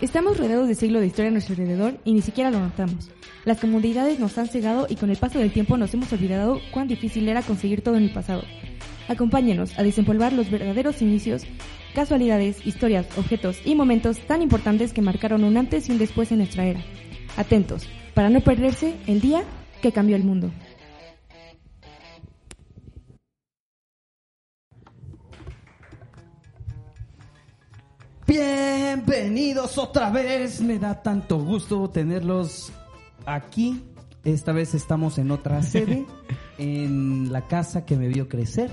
Estamos rodeados de siglos de historia a nuestro alrededor y ni siquiera lo notamos. Las comodidades nos han cegado y con el paso del tiempo nos hemos olvidado cuán difícil era conseguir todo en el pasado. Acompáñenos a desempolvar los verdaderos inicios, casualidades, historias, objetos y momentos tan importantes que marcaron un antes y un después en nuestra era. Atentos, para no perderse el día que cambió el mundo. Bienvenidos otra vez, me da tanto gusto tenerlos aquí. Esta vez estamos en otra sede, en la casa que me vio crecer.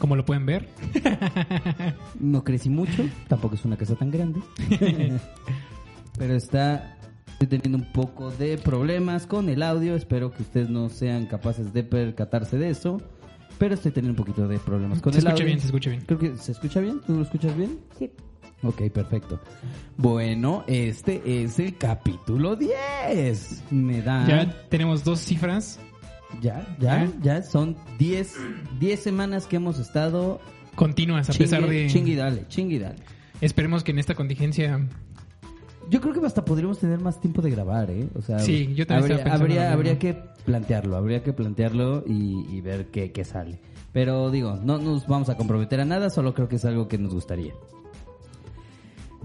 Como lo pueden ver. No crecí mucho, tampoco es una casa tan grande. Pero está estoy teniendo un poco de problemas con el audio, espero que ustedes no sean capaces de percatarse de eso. Pero estoy teniendo un poquito de problemas con Se el escucha audio. bien, se escucha bien. Creo que se escucha bien, ¿tú lo escuchas bien? Sí. Ok, perfecto. Bueno, este es el capítulo 10. Me da... Ya tenemos dos cifras ya, ya, ¿Eh? ya son 10 10 semanas que hemos estado... continuas, a pesar de... Chingue y dale. Esperemos que en esta contingencia... Yo creo que hasta podríamos tener más tiempo de grabar, ¿eh? O sea, Sí, yo también habría, estaba habría, habría que plantearlo, habría que plantearlo y, y ver qué, qué sale. Pero digo, no nos vamos a comprometer a nada, solo creo que es algo que nos gustaría.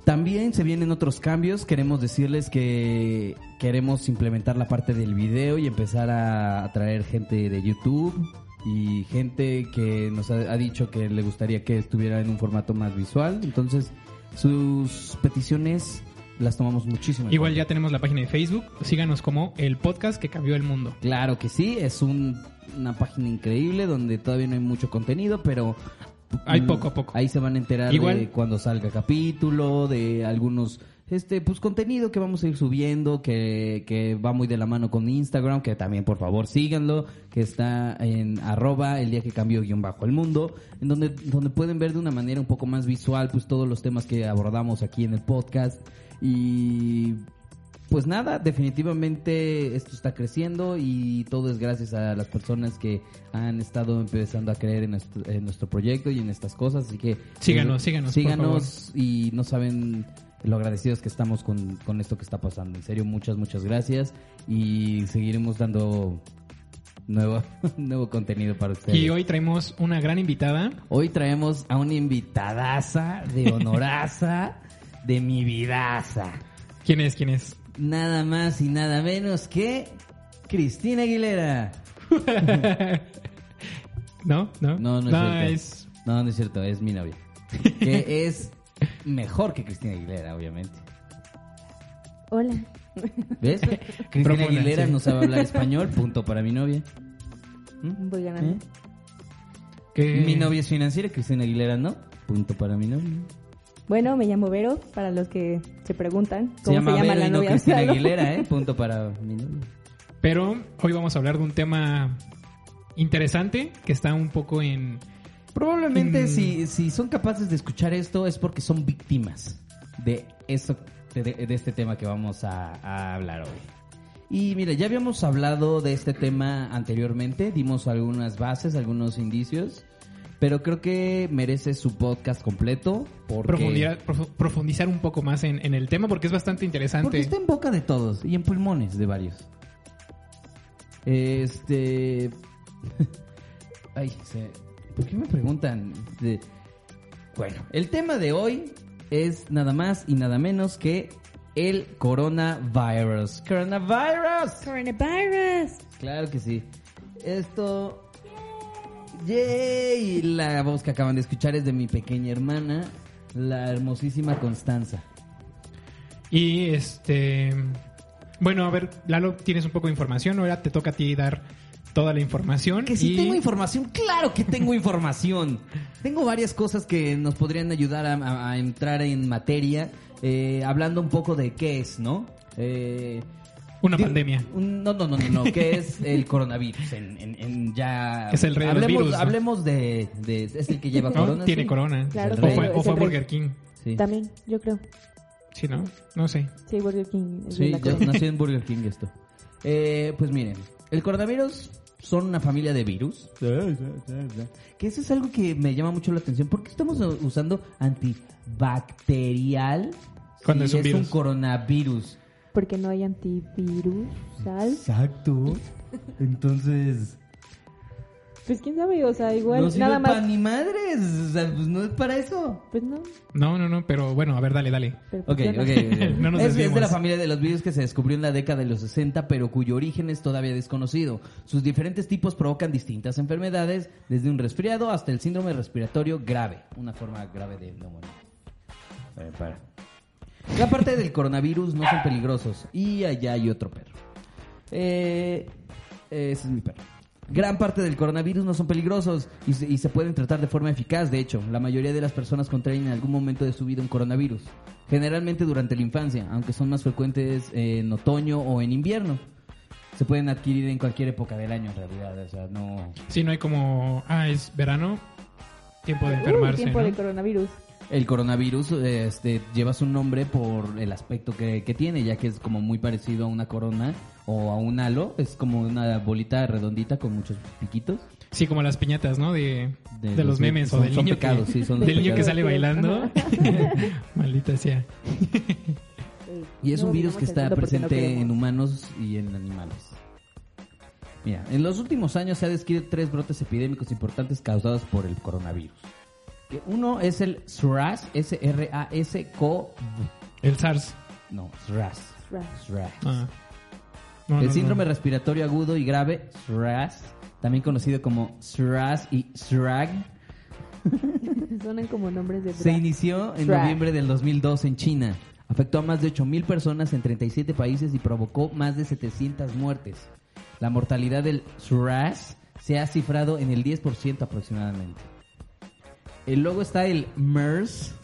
También se vienen otros cambios. Queremos decirles que queremos implementar la parte del video y empezar a atraer gente de YouTube y gente que nos ha, ha dicho que le gustaría que estuviera en un formato más visual. Entonces, sus peticiones las tomamos muchísimo. Igual ya tenemos la página de Facebook. Síganos como el podcast que cambió el mundo. Claro que sí, es un- una página increíble donde todavía no hay mucho contenido, pero Hay poco a poco. Ahí se van a enterar Igual- de cuando salga capítulo, de algunos este pues contenido que vamos a ir subiendo que, que va muy de la mano con Instagram, que también por favor síganlo, que está en arroba el día que cambió guion bajo el mundo, en donde, donde pueden ver de una manera un poco más visual pues todos los temas que abordamos aquí en el podcast y pues nada, definitivamente esto está creciendo y todo es gracias a las personas que han estado empezando a creer en nuestro, en nuestro proyecto y en estas cosas. Así que Síganos, síganos, por síganos y no saben lo agradecidos que estamos con, con esto que está pasando. En serio, muchas, muchas gracias y seguiremos dando nuevo, nuevo contenido para ustedes. Y hoy traemos una gran invitada. Hoy traemos a una invitadaza de honoraza de mi vidaza. ¿Quién es? ¿Quién es? Nada más y nada menos que Cristina Aguilera. ¿No? ¿No? No, no es cierto. es... No, no es cierto, es mi novia. Que es mejor que Cristina Aguilera, obviamente. Hola. ¿Ves? Cristina Aguilera sí. no sabe hablar español, punto para mi novia. ¿Mm? Voy ganando. ¿Eh? Mi novia es financiera, Cristina Aguilera no, punto para mi novia. Bueno, me llamo Vero, para los que se preguntan Se cómo llama, se llama Vero la y no novia. Cristina. Aguilera, ¿eh? Punto para mi novia. Pero hoy vamos a hablar de un tema interesante que está un poco en... Probablemente Mm. si, si son capaces de escuchar esto es porque son víctimas de esto, de, de este tema que vamos a, a hablar hoy. Y mira, ya habíamos hablado de este tema anteriormente, dimos algunas bases, algunos indicios, pero creo que merece su podcast completo porque, Profundizar, profu- profundizar un poco más en, en el tema porque es bastante interesante. porque está en boca de todos y en pulmones de varios. Este... Ay, se- ¿por qué me preguntan? De- Bueno, el tema de hoy es nada más y nada menos que el coronavirus. Coronavirus. Coronavirus. Claro que sí. Esto... Yay, la voz que acaban de escuchar es de mi pequeña hermana, la hermosísima Constanza. Y este... Bueno, a ver, Lalo, tienes un poco de información. Ahora te toca a ti dar toda la información. Que si y- tengo información, claro que tengo información. tengo varias cosas que nos podrían ayudar a, a- a entrar en materia, eh, hablando un poco de qué es, ¿no? Eh, Una di- pandemia. un- no, no, no, no, no, ¿qué es el coronavirus? En, en- en ya... Es el rey de los hablemos, virus, ¿no? Hablemos de, de- Es el que lleva ¿No? corona. Tiene sí. corona. Claro, o fue, es o fue. Burger King. Sí, También, yo creo. Sí, ¿no? No sé. Sí, Burger King. es sí yo nací en Burger King esto. Eh, pues miren, el coronavirus son una familia de virus. Que eso es algo que me llama mucho la atención. ¿Por qué estamos usando antibacterial Cuando Sí, es un virus. coronavirus. Porque no hay antivirus, ¿sal? Exacto. Entonces, Pues quién sabe, o sea, igual no sirve nada para más. ni madres. O sea, pues no es para eso. Pues no, No, no, no, pero bueno, a ver, dale, dale. pero Ok, funciona. ok. ok. No nos es, es de la familia de los virus que se descubrió en la década de los 60, pero cuyo origen es todavía desconocido. Sus diferentes tipos provocan distintas enfermedades, desde un resfriado hasta el síndrome respiratorio grave, una forma grave de neumonía. Eh, para. Gran parte del coronavirus no son peligrosos. Y allá hay otro perro. Eh, ese es mi perro. Gran parte del coronavirus no son peligrosos y se, y se pueden tratar de forma eficaz. De hecho, la mayoría de las personas contraen en algún momento de su vida un coronavirus. Generalmente durante la infancia, aunque son más frecuentes en otoño o en invierno. Se pueden adquirir en cualquier época del año, en realidad. O sea, no... Sí, no hay como, ah, es verano, tiempo de Uh, enfermarse, tiempo ¿no? de coronavirus. El coronavirus este, lleva su nombre por el aspecto que, que tiene, ya que es como muy parecido a una corona o a un halo. Es como una bolita redondita con muchos piquitos. Sí, como las piñatas, ¿no? De, De de, los los memes son- o del son niño pecados, que, sí, son del niño que sale bailando. Maldita sea. Y es no un virus que está no presente en humanos y en animales. Mira, en los últimos años se han descrito tres brotes epidémicos importantes causados por el coronavirus. Que Uno es el SRAS, S-R-A-S-CoV. El SARS. No, SRAS. SRAS. SRAS. Ah. No, el no, síndrome no. respiratorio agudo y grave, SRAS, también conocido como SRAS y SRAG, Suenan como nombres de se inició en SRAG. noviembre del 2002 en China. Afectó a más de 8.000 personas en 37 países y provocó más de 700 muertes. La mortalidad del SRAS se ha cifrado en el 10% aproximadamente. El luego está el MERS,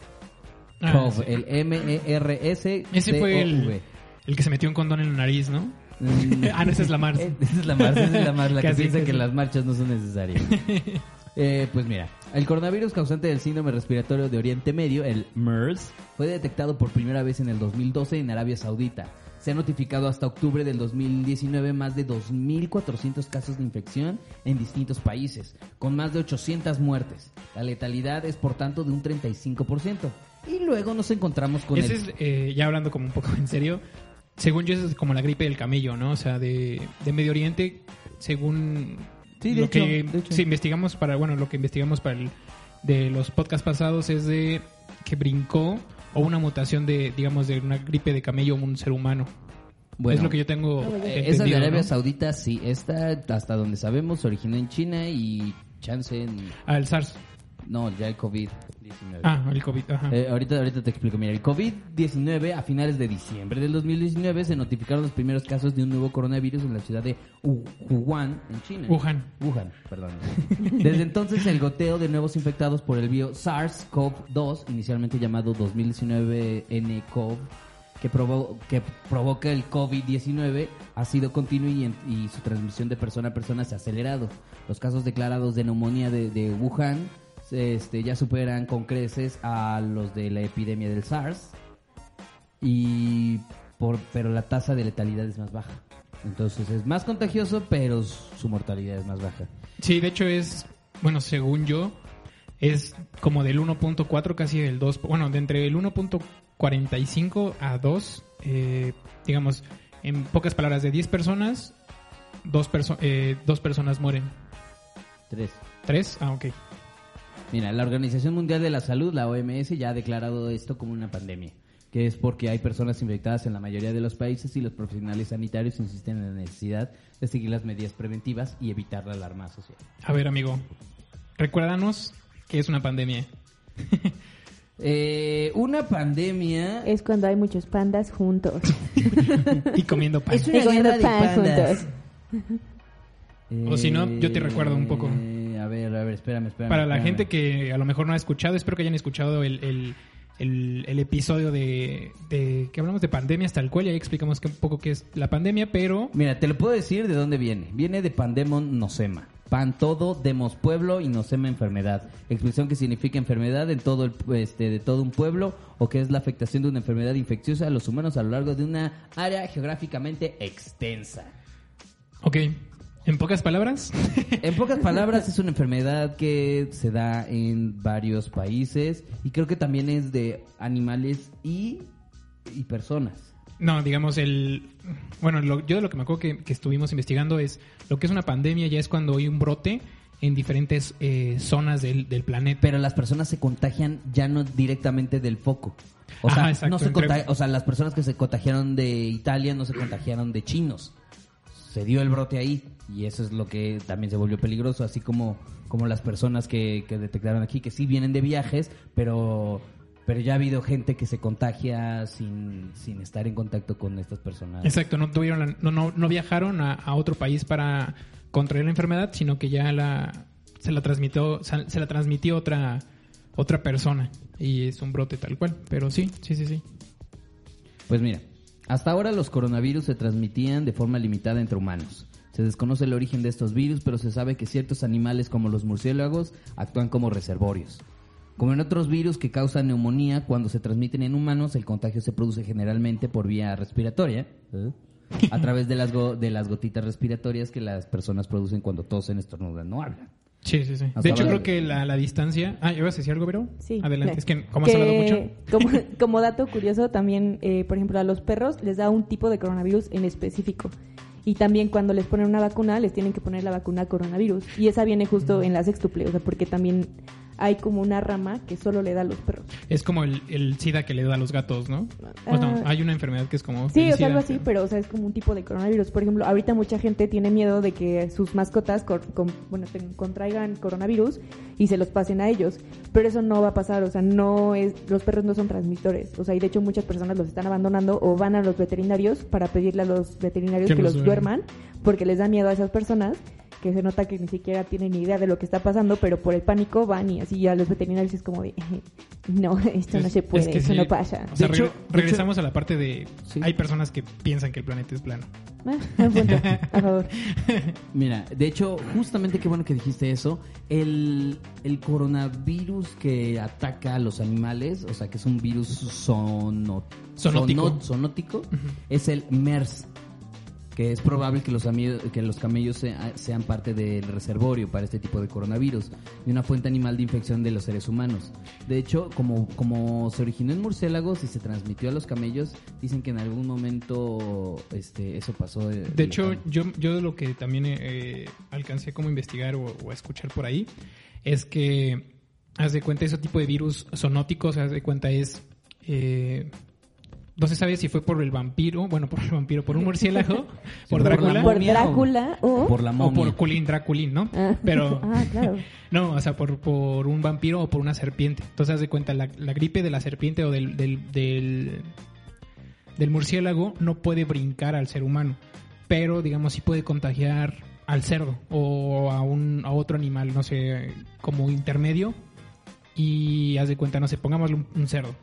Ah, CoV, sí. el M-E-R-S. Ese fue el, el que se metió un condón en la nariz, ¿no? ah, no, esa es la Mars. Esa es la Mars, esa es la Mars, la que piensa que casi. las marchas no son necesarias. Eh, pues mira, el coronavirus causante del síndrome respiratorio de Oriente Medio, el MERS, fue detectado por primera vez en el 2012 en Arabia Saudita. Se han notificado hasta octubre del 2019 más de 2.400 casos de infección en distintos países, con más de 800 muertes. La letalidad es por tanto de un 35%. Y luego nos encontramos con Ese el... es, eh, ya hablando como un poco en serio, según yo, es como la gripe del camello, ¿no? O sea, de, de Medio Oriente, según Sí, de lo hecho, que de hecho. sí, investigamos para, bueno, lo que investigamos para el, de los podcasts pasados es de que brincó o una mutación de, digamos, de una gripe de camello a un ser humano. Bueno, es lo que yo tengo. Eh, Esa de Arabia ¿no? Saudita, sí. Esta, hasta donde sabemos, se originó en China y chance en... Ah, el SARS. No, ya el COVID-19. Ah, el COVID, ajá. Eh, ahorita, ahorita te explico. Mira, el COVID-19, a finales de diciembre del 2019, se notificaron los primeros casos de un nuevo coronavirus en la ciudad de Wu- Wuhan, en China. Wuhan. Wuhan, perdón. Desde entonces, el goteo de nuevos infectados por el bio SARS-CoV-2, inicialmente llamado 2019-nCoV, que, provo- que provoca el COVID-19, ha sido continuo y, y su transmisión de persona a persona se ha acelerado. Los casos declarados de neumonía de, de Wuhan este, ya superan con creces a los de la epidemia del SARS, y por, pero la tasa de letalidad es más baja. Entonces es más contagioso, pero su mortalidad es más baja. Sí, de hecho es, bueno, según yo, es como del 1.4 casi del 2, bueno, de entre el 1.45 a 2, eh, digamos, en pocas palabras, de 10 personas, dos, perso eh, dos personas mueren. Tres. ¿Tres? Ah, ok. Mira, la Organización Mundial de la Salud, la OMS, ya ha declarado esto como una pandemia, que es porque hay personas infectadas en la mayoría de los países y los profesionales sanitarios insisten en la necesidad de seguir las medidas preventivas y evitar la alarma social. A ver, amigo, recuérdanos que es una pandemia. Eh, una pandemia Es cuando hay muchos pandas juntos. y comiendo pan. es una Y comiendo guerra de pan pandas. O si no, yo te recuerdo un poco. Espérame, espérame. Para la espérame. gente que a lo mejor no ha escuchado, espero que hayan escuchado el, el, el- el episodio de, de que hablamos de pandemias tal cual, y ahí explicamos que un poco qué es la pandemia, pero Mira, te lo puedo decir de dónde viene. Viene de Pandemon Nosema. Pan todo, demos pueblo y nosema enfermedad. Expresión que significa enfermedad en todo el, este, de todo un pueblo o que es la afectación de una enfermedad infecciosa a los humanos a lo largo de una área geográficamente extensa. ok, en pocas palabras, En pocas palabras, es una enfermedad que se da en varios países y creo que también es de animales y y personas. No, digamos, el. Bueno, lo- yo de lo que me acuerdo que, que estuvimos investigando es lo que es una pandemia, ya es cuando hay un brote en diferentes eh, zonas del, del planeta. Pero las personas se contagian ya no directamente del foco. O sea, Ajá, exacto, no se entre- conta- o sea, las personas que se contagiaron de Italia no se contagiaron de chinos. Se dio el brote ahí y eso es lo que también se volvió peligroso, así como, como las personas que, que detectaron aquí, que sí vienen de viajes, pero, pero ya ha habido gente que se contagia sin, sin estar en contacto con estas personas. Exacto, no tuvieron la- no, no, no viajaron a, a otro país para contraer la enfermedad, sino que ya la se la transmitió se, se la transmitió otra otra persona y es un brote tal cual, pero sí, sí, sí, sí. Pues mira, hasta ahora los coronavirus se transmitían de forma limitada entre humanos. Se desconoce el origen de estos virus, pero se sabe que ciertos animales como los murciélagos actúan como reservorios. Como en otros virus que causan neumonía, cuando se transmiten en humanos, el contagio se produce generalmente por vía respiratoria, ¿eh? a través de las, go- de las gotitas respiratorias que las personas producen cuando tosen, estornudan, no hablan. Sí, sí, sí. Hasta De hecho, creo que la, la distancia... Ah, ¿ibas a decir algo, Vero? Sí. Adelante. Es que como has hablado mucho... Como, como dato curioso, también, eh, por ejemplo, a los perros les da un tipo de coronavirus en específico. Y también cuando les ponen una vacuna, les tienen que poner la vacuna coronavirus. Y esa viene justo en la sextuple, o sea, porque también hay como una rama que solo le da a los perros. Es como el, el SIDA que le da a los gatos, ¿no? No, Ah. hay una enfermedad que es como... Sí, o sea, algo así, pero o sea, es como un tipo de coronavirus. Por ejemplo, ahorita mucha gente tiene miedo de que sus mascotas cor- con- bueno, contraigan coronavirus y se los pasen a ellos. Pero eso no va a pasar, o sea, no es los perros no son transmisores. O sea, y de hecho muchas personas los están abandonando o van a los veterinarios para pedirle a los veterinarios Que los los duerman. duerman porque les da miedo a esas personas que se nota que ni siquiera tienen ni idea de lo que está pasando, pero por el pánico van y así ya los veterinarios es como de, no, esto no se es puede, que eso sí. no pasa. O sea, De hecho- regre- de regresamos a la parte de... Sí. Hay personas que piensan que el planeta es plano. Ah, buen punto, a favor. Mira, de hecho, justamente qué bueno que dijiste eso. El, el coronavirus que ataca a los animales, o sea, que es un virus sono- Sonótico. sono- sonótico, es el MERS. Que es probable que los, que los camellos sea- sean parte del reservorio para este tipo de coronavirus y una fuente animal de infección de los seres humanos. De hecho, como, como se originó en murciélagos y se transmitió a los camellos, dicen que en algún momento este, eso pasó. De hecho, yo, yo lo que también eh, alcancé como investigar o, escuchar por ahí es que, haz de cuenta, ese tipo de virus sonóticos, haz de cuenta, es... eh, no se sabe si fue por el vampiro, bueno, por el vampiro, por un murciélago, por por la Drácula, Por o- Drácula o... por la o momia. por Culín Draculín, ¿no? Ah. Pero... Ah, claro. No, o sea, por, por un vampiro o por una serpiente. Entonces, haz de cuenta, la, la gripe de la serpiente o del, del, del, del murciélago no puede brincar al ser humano, pero, digamos, sí puede contagiar al cerdo o a, un, a otro animal, no sé, como intermedio. Y haz de cuenta, no sé, pongámosle un, un cerdo.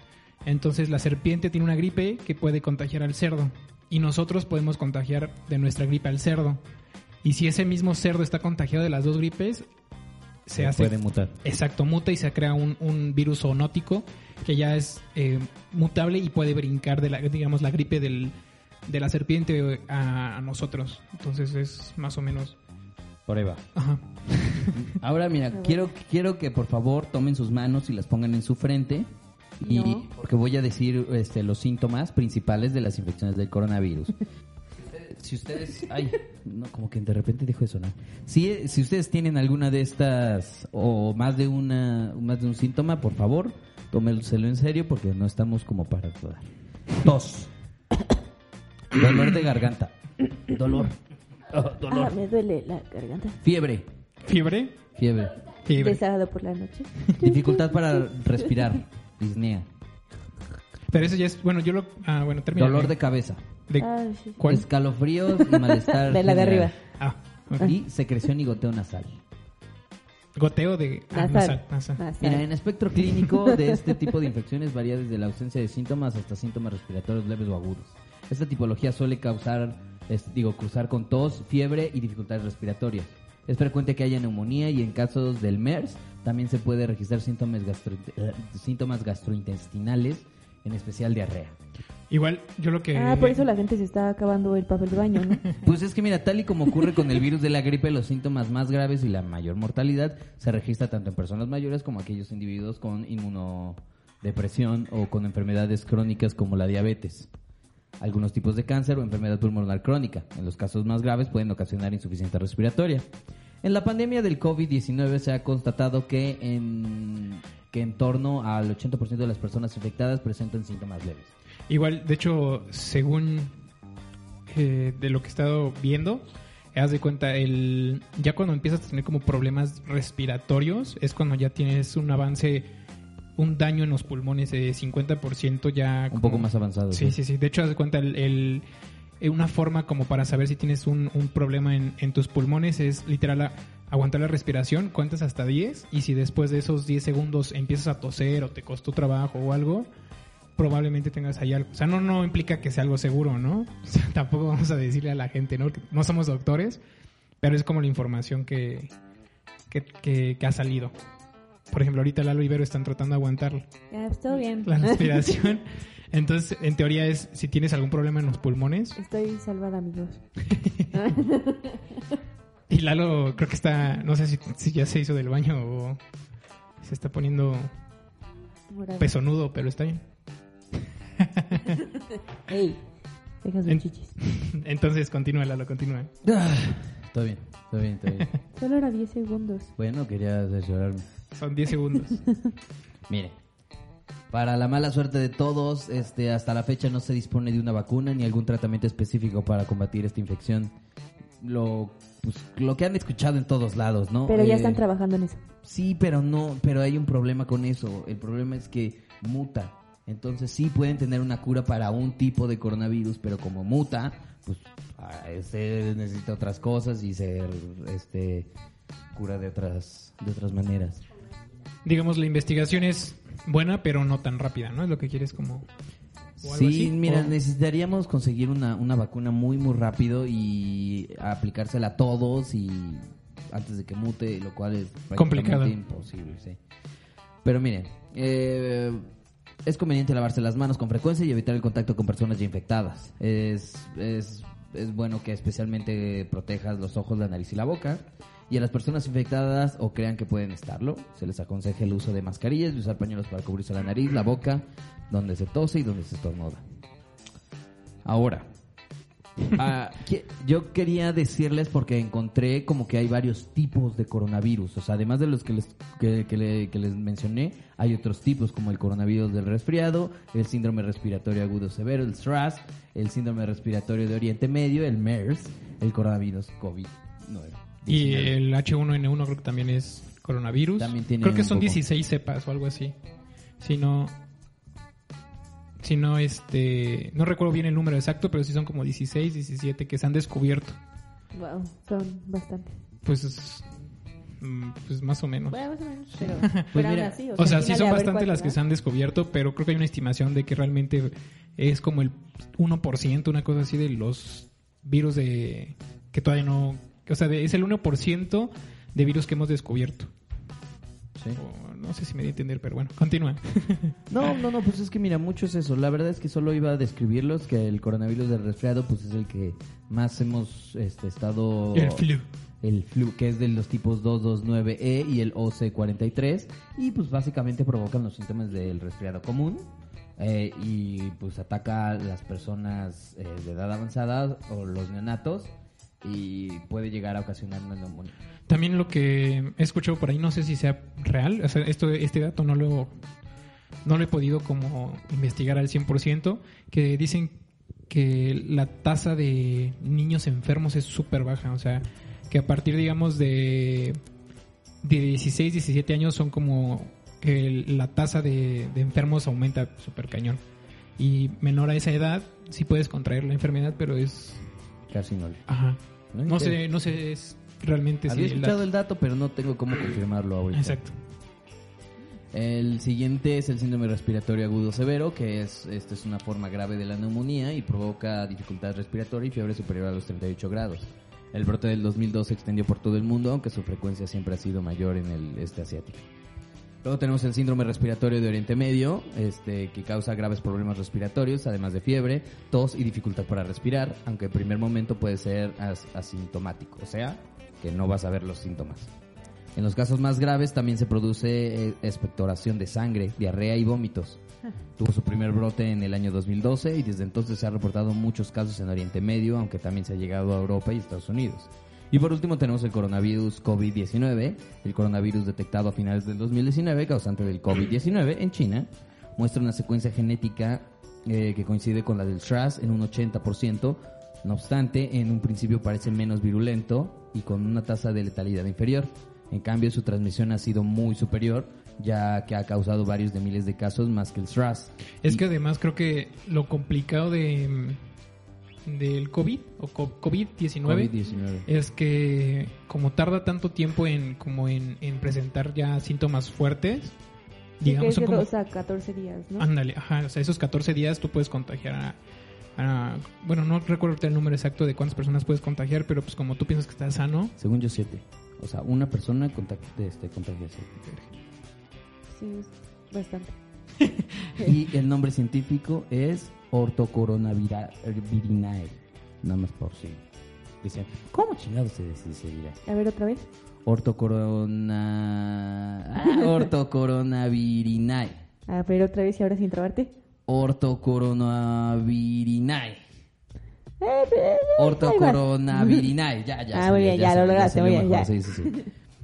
Entonces, la serpiente tiene una gripe que puede contagiar al cerdo. Y nosotros podemos contagiar de nuestra gripe al cerdo. Y si ese mismo cerdo está contagiado de las dos gripes, se hace puede mutar. Exacto, muta y se crea un, un virus zoonótico que ya es eh, mutable y puede brincar de la, digamos, la gripe del, de la serpiente a, a nosotros. Entonces es más o menos. Por ahí va. Ajá. Ahora mira, quiero, quiero que por favor tomen sus manos y las pongan en su frente. Y No. porque voy a decir este, los síntomas principales de las infecciones del coronavirus. Si ustedes, ay, no, como que de repente dijo eso, ¿no? Si, si ustedes tienen alguna de estas o más de una, más de un síntoma, por favor, tómenselo en serio porque no estamos como para dudar. Tos. Dolor de garganta. Dolor. Oh, Ah, dolor. me duele la garganta. Fiebre. Fiebre. Fiebre. Fiebre. Por la noche. Dificultad para respirar. Disnea. Pero eso ya es. Bueno, yo lo. Ah, bueno, termina. Dolor de cabeza. de- Ah, sí. ¿Cuál? Escalofríos y malestar. De la de arriba. Ah, ok. Y secreción y goteo nasal. Goteo de. Ah, Nasal. nasal, nasal. Nasal. Mira, en espectro clínico de este tipo de infecciones varía desde la ausencia de síntomas hasta síntomas respiratorios leves o agudos. Esta tipología suele causar, es- digo, cruzar con tos, fiebre y dificultades respiratorias. Es frecuente que haya neumonía y en casos del MERS también se puede registrar síntomas, gastro- eh, síntomas gastrointestinales, en especial diarrea. Igual, yo lo que. Ah, por eso la gente se está acabando el papel de baño, ¿no? Pues es que mira, tal y como ocurre con el virus de la gripe, los síntomas más graves y la mayor mortalidad se registra tanto en personas mayores como aquellos individuos con inmuno, depresión o con enfermedades crónicas como la diabetes. Algunos tipos de cáncer o enfermedad pulmonar crónica. En los casos más graves pueden ocasionar insuficiencia respiratoria. En la pandemia del COVID-19 se ha constatado que en, que en torno al 80% de las personas infectadas presentan síntomas leves. Igual, de hecho, según eh, de lo que he estado viendo, haz de cuenta, el ya cuando empiezas a tener como problemas respiratorios, es cuando ya tienes un avance, un daño en los pulmones de 50% ya... Un como- poco más avanzado. Sí, sí, sí. De hecho, haz de cuenta, el, el- una forma como para saber si tienes un, un problema en, en tus pulmones es literal a- aguantar la respiración, cuentas hasta 10 y si después de esos 10 segundos empiezas a toser o te costó trabajo o algo, probablemente tengas ahí algo. O sea, no, no implica que sea algo seguro, ¿no? O sea, tampoco vamos a decirle a la gente, ¿no? No somos doctores, pero es como la información que, que, que- que ha salido. Por ejemplo, ahorita Lalo y están tratando de aguantar Ya, todo bien. la respiración. Entonces, en teoría es si tienes algún problema en los pulmones. Estoy salvada, amigos. Y Lalo creo que está, no sé si, si ya se hizo del baño o se está poniendo pesonudo, pero está bien. Ey, dejas de En- chichis. Entonces, continúa, Lalo, continúa. Ah, Todo bien, todo bien, todo bien. Solo era 10 segundos. bueno, quería asesorarme. Son 10 segundos. Mire, para la mala suerte de todos, este, hasta la fecha no se dispone de una vacuna ni algún tratamiento específico para combatir esta infección. Lo, pues, lo que han escuchado en todos lados, ¿no? Pero ya Eh, están trabajando en eso. Sí, pero no, pero hay un problema con eso. El problema es que muta. Entonces sí pueden tener una cura para un tipo de coronavirus, pero como muta, pues ah, se necesita otras cosas y se este cura de otras de otras maneras. Digamos, la investigación es buena, pero no tan rápida, ¿no? Es lo que quieres como... o algo Sí, así, mira, o- necesitaríamos conseguir una, una vacuna muy muy rápido y aplicársela a todos y antes de que mute, lo cual es prácticamente Complicado. imposible, sí. Pero miren, eh, es conveniente lavarse las manos con frecuencia y evitar el contacto con personas ya infectadas. Es, es, es bueno que especialmente protejas los ojos, la nariz y la boca. Y a las personas infectadas o crean que pueden estarlo, se les aconseja el uso de mascarillas y usar pañuelos para cubrirse la nariz, la boca, donde se tose y donde se estornuda. Ahora, ah, que- yo quería decirles porque encontré como que hay varios tipos de coronavirus. O sea, además de los que les, que, que le- que les mencioné, hay otros tipos como el coronavirus del resfriado, el síndrome respiratorio agudo severo, el SRAS, el síndrome respiratorio de Oriente Medio, el MERS, el coronavirus COVID-19. Y el H1N1 creo que también es coronavirus. También tiene creo que son poco. 16 cepas o algo así. Si no... Si no, este... No recuerdo bien el número exacto, pero sí son como 16, 17 que se han descubierto. Wow, son bastantes. Pues... es- mm, Pues más o menos. Bueno, más o menos, pero, pero aún mira, así, O sea, al sí final son de haber bastante cuál, las que se han descubierto, pero creo que hay una estimación de que realmente es como el 1%, una cosa así de los virus de que todavía no, o sea, de- es el 1% de virus que hemos descubierto. Sí. O no sé si me di a entender, pero bueno, continúa. No, no, no, pues es que mira, mucho es eso. La verdad es que solo iba a describirlos, que el coronavirus del resfriado pues es el que más hemos este, estado... El flu. El flu, que es de los tipos 229E y el OC43. Y pues básicamente provocan los síntomas del resfriado común. eh, y pues ataca a las personas eh, de edad avanzada o los neonatos. Y puede llegar a ocasionar una neumonía. También lo que he escuchado por ahí, no sé si sea real, o sea, esto, este dato no lo, no lo he podido como investigar al 100%, que dicen que la tasa de niños enfermos es súper baja, o sea, que a partir, digamos, de, de 16, 17 años son como que la tasa de, de enfermos aumenta súper cañón. Y menor a esa edad, sí puedes contraer la enfermedad, pero es... Casi no. Ajá. ¿No? No sé, no sé es realmente Había si el escuchado dato- el dato, pero no tengo cómo confirmarlo ahorita. Exacto. El siguiente es el síndrome respiratorio agudo severo, que es, esta es una forma grave de la neumonía y provoca dificultad respiratoria y fiebre superior a los 38 grados. El brote del 2002 se extendió por todo el mundo, aunque su frecuencia siempre ha sido mayor en el este asiático. Luego tenemos el síndrome respiratorio de Oriente Medio, este, que causa graves problemas respiratorios, además de fiebre, tos y dificultad para respirar, aunque en primer momento puede ser as- asintomático, o sea, que no vas a ver los síntomas. En los casos más graves también se produce eh, expectoración de sangre, diarrea y vómitos. Tuvo su primer brote en el año 2012 y desde entonces se han reportado muchos casos en Oriente Medio, aunque también se ha llegado a Europa y Estados Unidos. Y por último tenemos el coronavirus COVID-19, el coronavirus detectado a finales del 2019, causante del COVID-19 en China, muestra una secuencia genética eh, que coincide con la del SRAS en un 80%, no obstante, en un principio parece menos virulento y con una tasa de letalidad inferior. En cambio, su transmisión ha sido muy superior, ya que ha causado varios de miles de casos más que el SRAS. Es Y- que además creo que lo complicado de del COVID o co- COVID-19 COVID-19. es que como tarda tanto tiempo en como en, en presentar ya síntomas fuertes, Sí, digamos son de como 2 a 14 días, ¿no? ándale, ajá, o sea, esos 14 días tú puedes contagiar a, a- bueno, no recuerdo el número exacto de cuántas personas puedes contagiar, pero pues como tú piensas que estás sano, Según yo, siete. O sea, una persona contact este, contagia siete. Sí, es bastante. Y el nombre científico es Ortocoronavirinae. Nada más por si. ¿cómo chingados se dirá? A ver, otra vez. Ortocorona... Ah, ortocoronavirinae. A ver, otra vez y ahora sin trabarte. Ortocoronavirinae. Eh, eh, eh, Ortocoronavirinae. Ya, ya. Ah, muy bien, ya lo lograste, muy bien, ya. sí, sí, sí.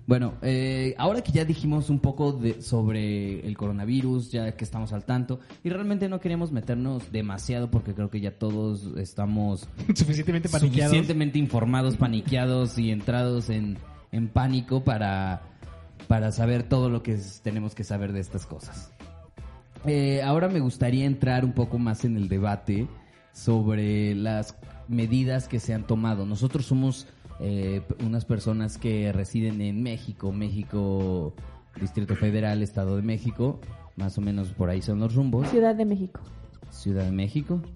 Bueno, eh, ahora que ya dijimos un poco de, sobre el coronavirus, ya que estamos al tanto, y realmente no queremos meternos demasiado porque creo que ya todos estamos suficientemente paniqueados. suficientemente informados, paniqueados y entrados en, en pánico para, para saber todo lo que es- tenemos que saber de estas cosas. Eh, ahora me gustaría entrar un poco más en el debate sobre las medidas que se han tomado. Nosotros somos eh, unas personas que residen en México, México, Distrito Federal, Estado de México, más o menos por ahí son los rumbos. Ciudad de México. Ciudad de México.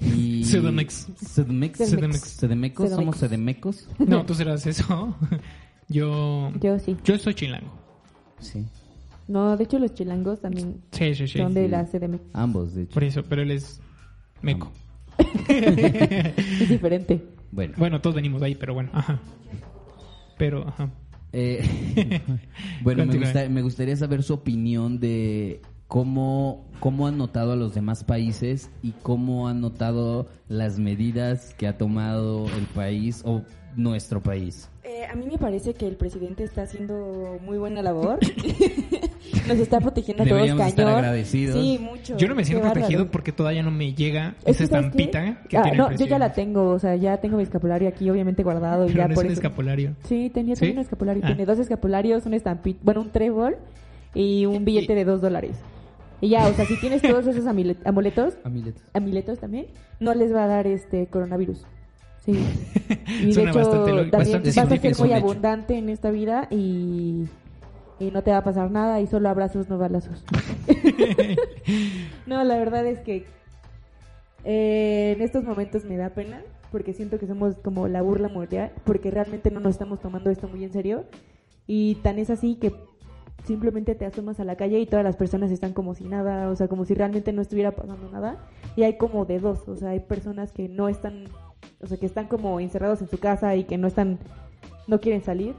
Y... CDMX. CDMX. CDMX. CDMecos. Somos CDMecos. No, tú serás eso. Yo Yo sí. yo soy chilango. Sí. No, de hecho los chilangos también Sí, sí, sí. son de la CDMX. Ambos, de hecho. Por eso, pero él es meco. Es diferente. Bueno. Bueno, todos venimos de ahí, pero bueno, ajá. Pero, ajá. Eh, bueno, me, gusta- me gustaría saber su opinión de cómo, cómo han notado a los demás países y cómo han notado las medidas que ha tomado el país o nuestro país. Eh, a mí me parece que el presidente está haciendo muy buena labor. Nos está protegiendo a todos Deberíamos cañón. estar agradecidos. Sí, mucho. Yo no me siento Qué protegido bárbaro. porque todavía no me llega Es esa que, estampita que Ah, tiene no, el yo ya la tengo, o sea, ya tengo mi escapulario aquí, obviamente guardado. y Pero ya no es por un eso- escapulario. Sí, tenía ¿Sí? un escapulario. Ah. Tiene dos escapularios, un estampita, bueno, un trébol y un billete de dos dólares. Y ya, o sea, si tienes todos esos amuletos, Amiletos. amiletos también, no les va a dar este coronavirus. Sí. Y de hecho, bastante también bastante vas a ser muy abundante en esta vida y, y no te va a pasar nada y solo abrazos, no balazos. no, la verdad es que eh, en estos momentos me da pena porque siento que somos como la burla mundial porque realmente no nos estamos tomando esto muy en serio y tan es así que simplemente te asomas a la calle y todas las personas están como si nada, o sea, como si realmente no estuviera pasando nada. Y hay como de dos, o sea, hay personas que no están, o sea, que están como encerrados en su casa y que no están, no quieren salir.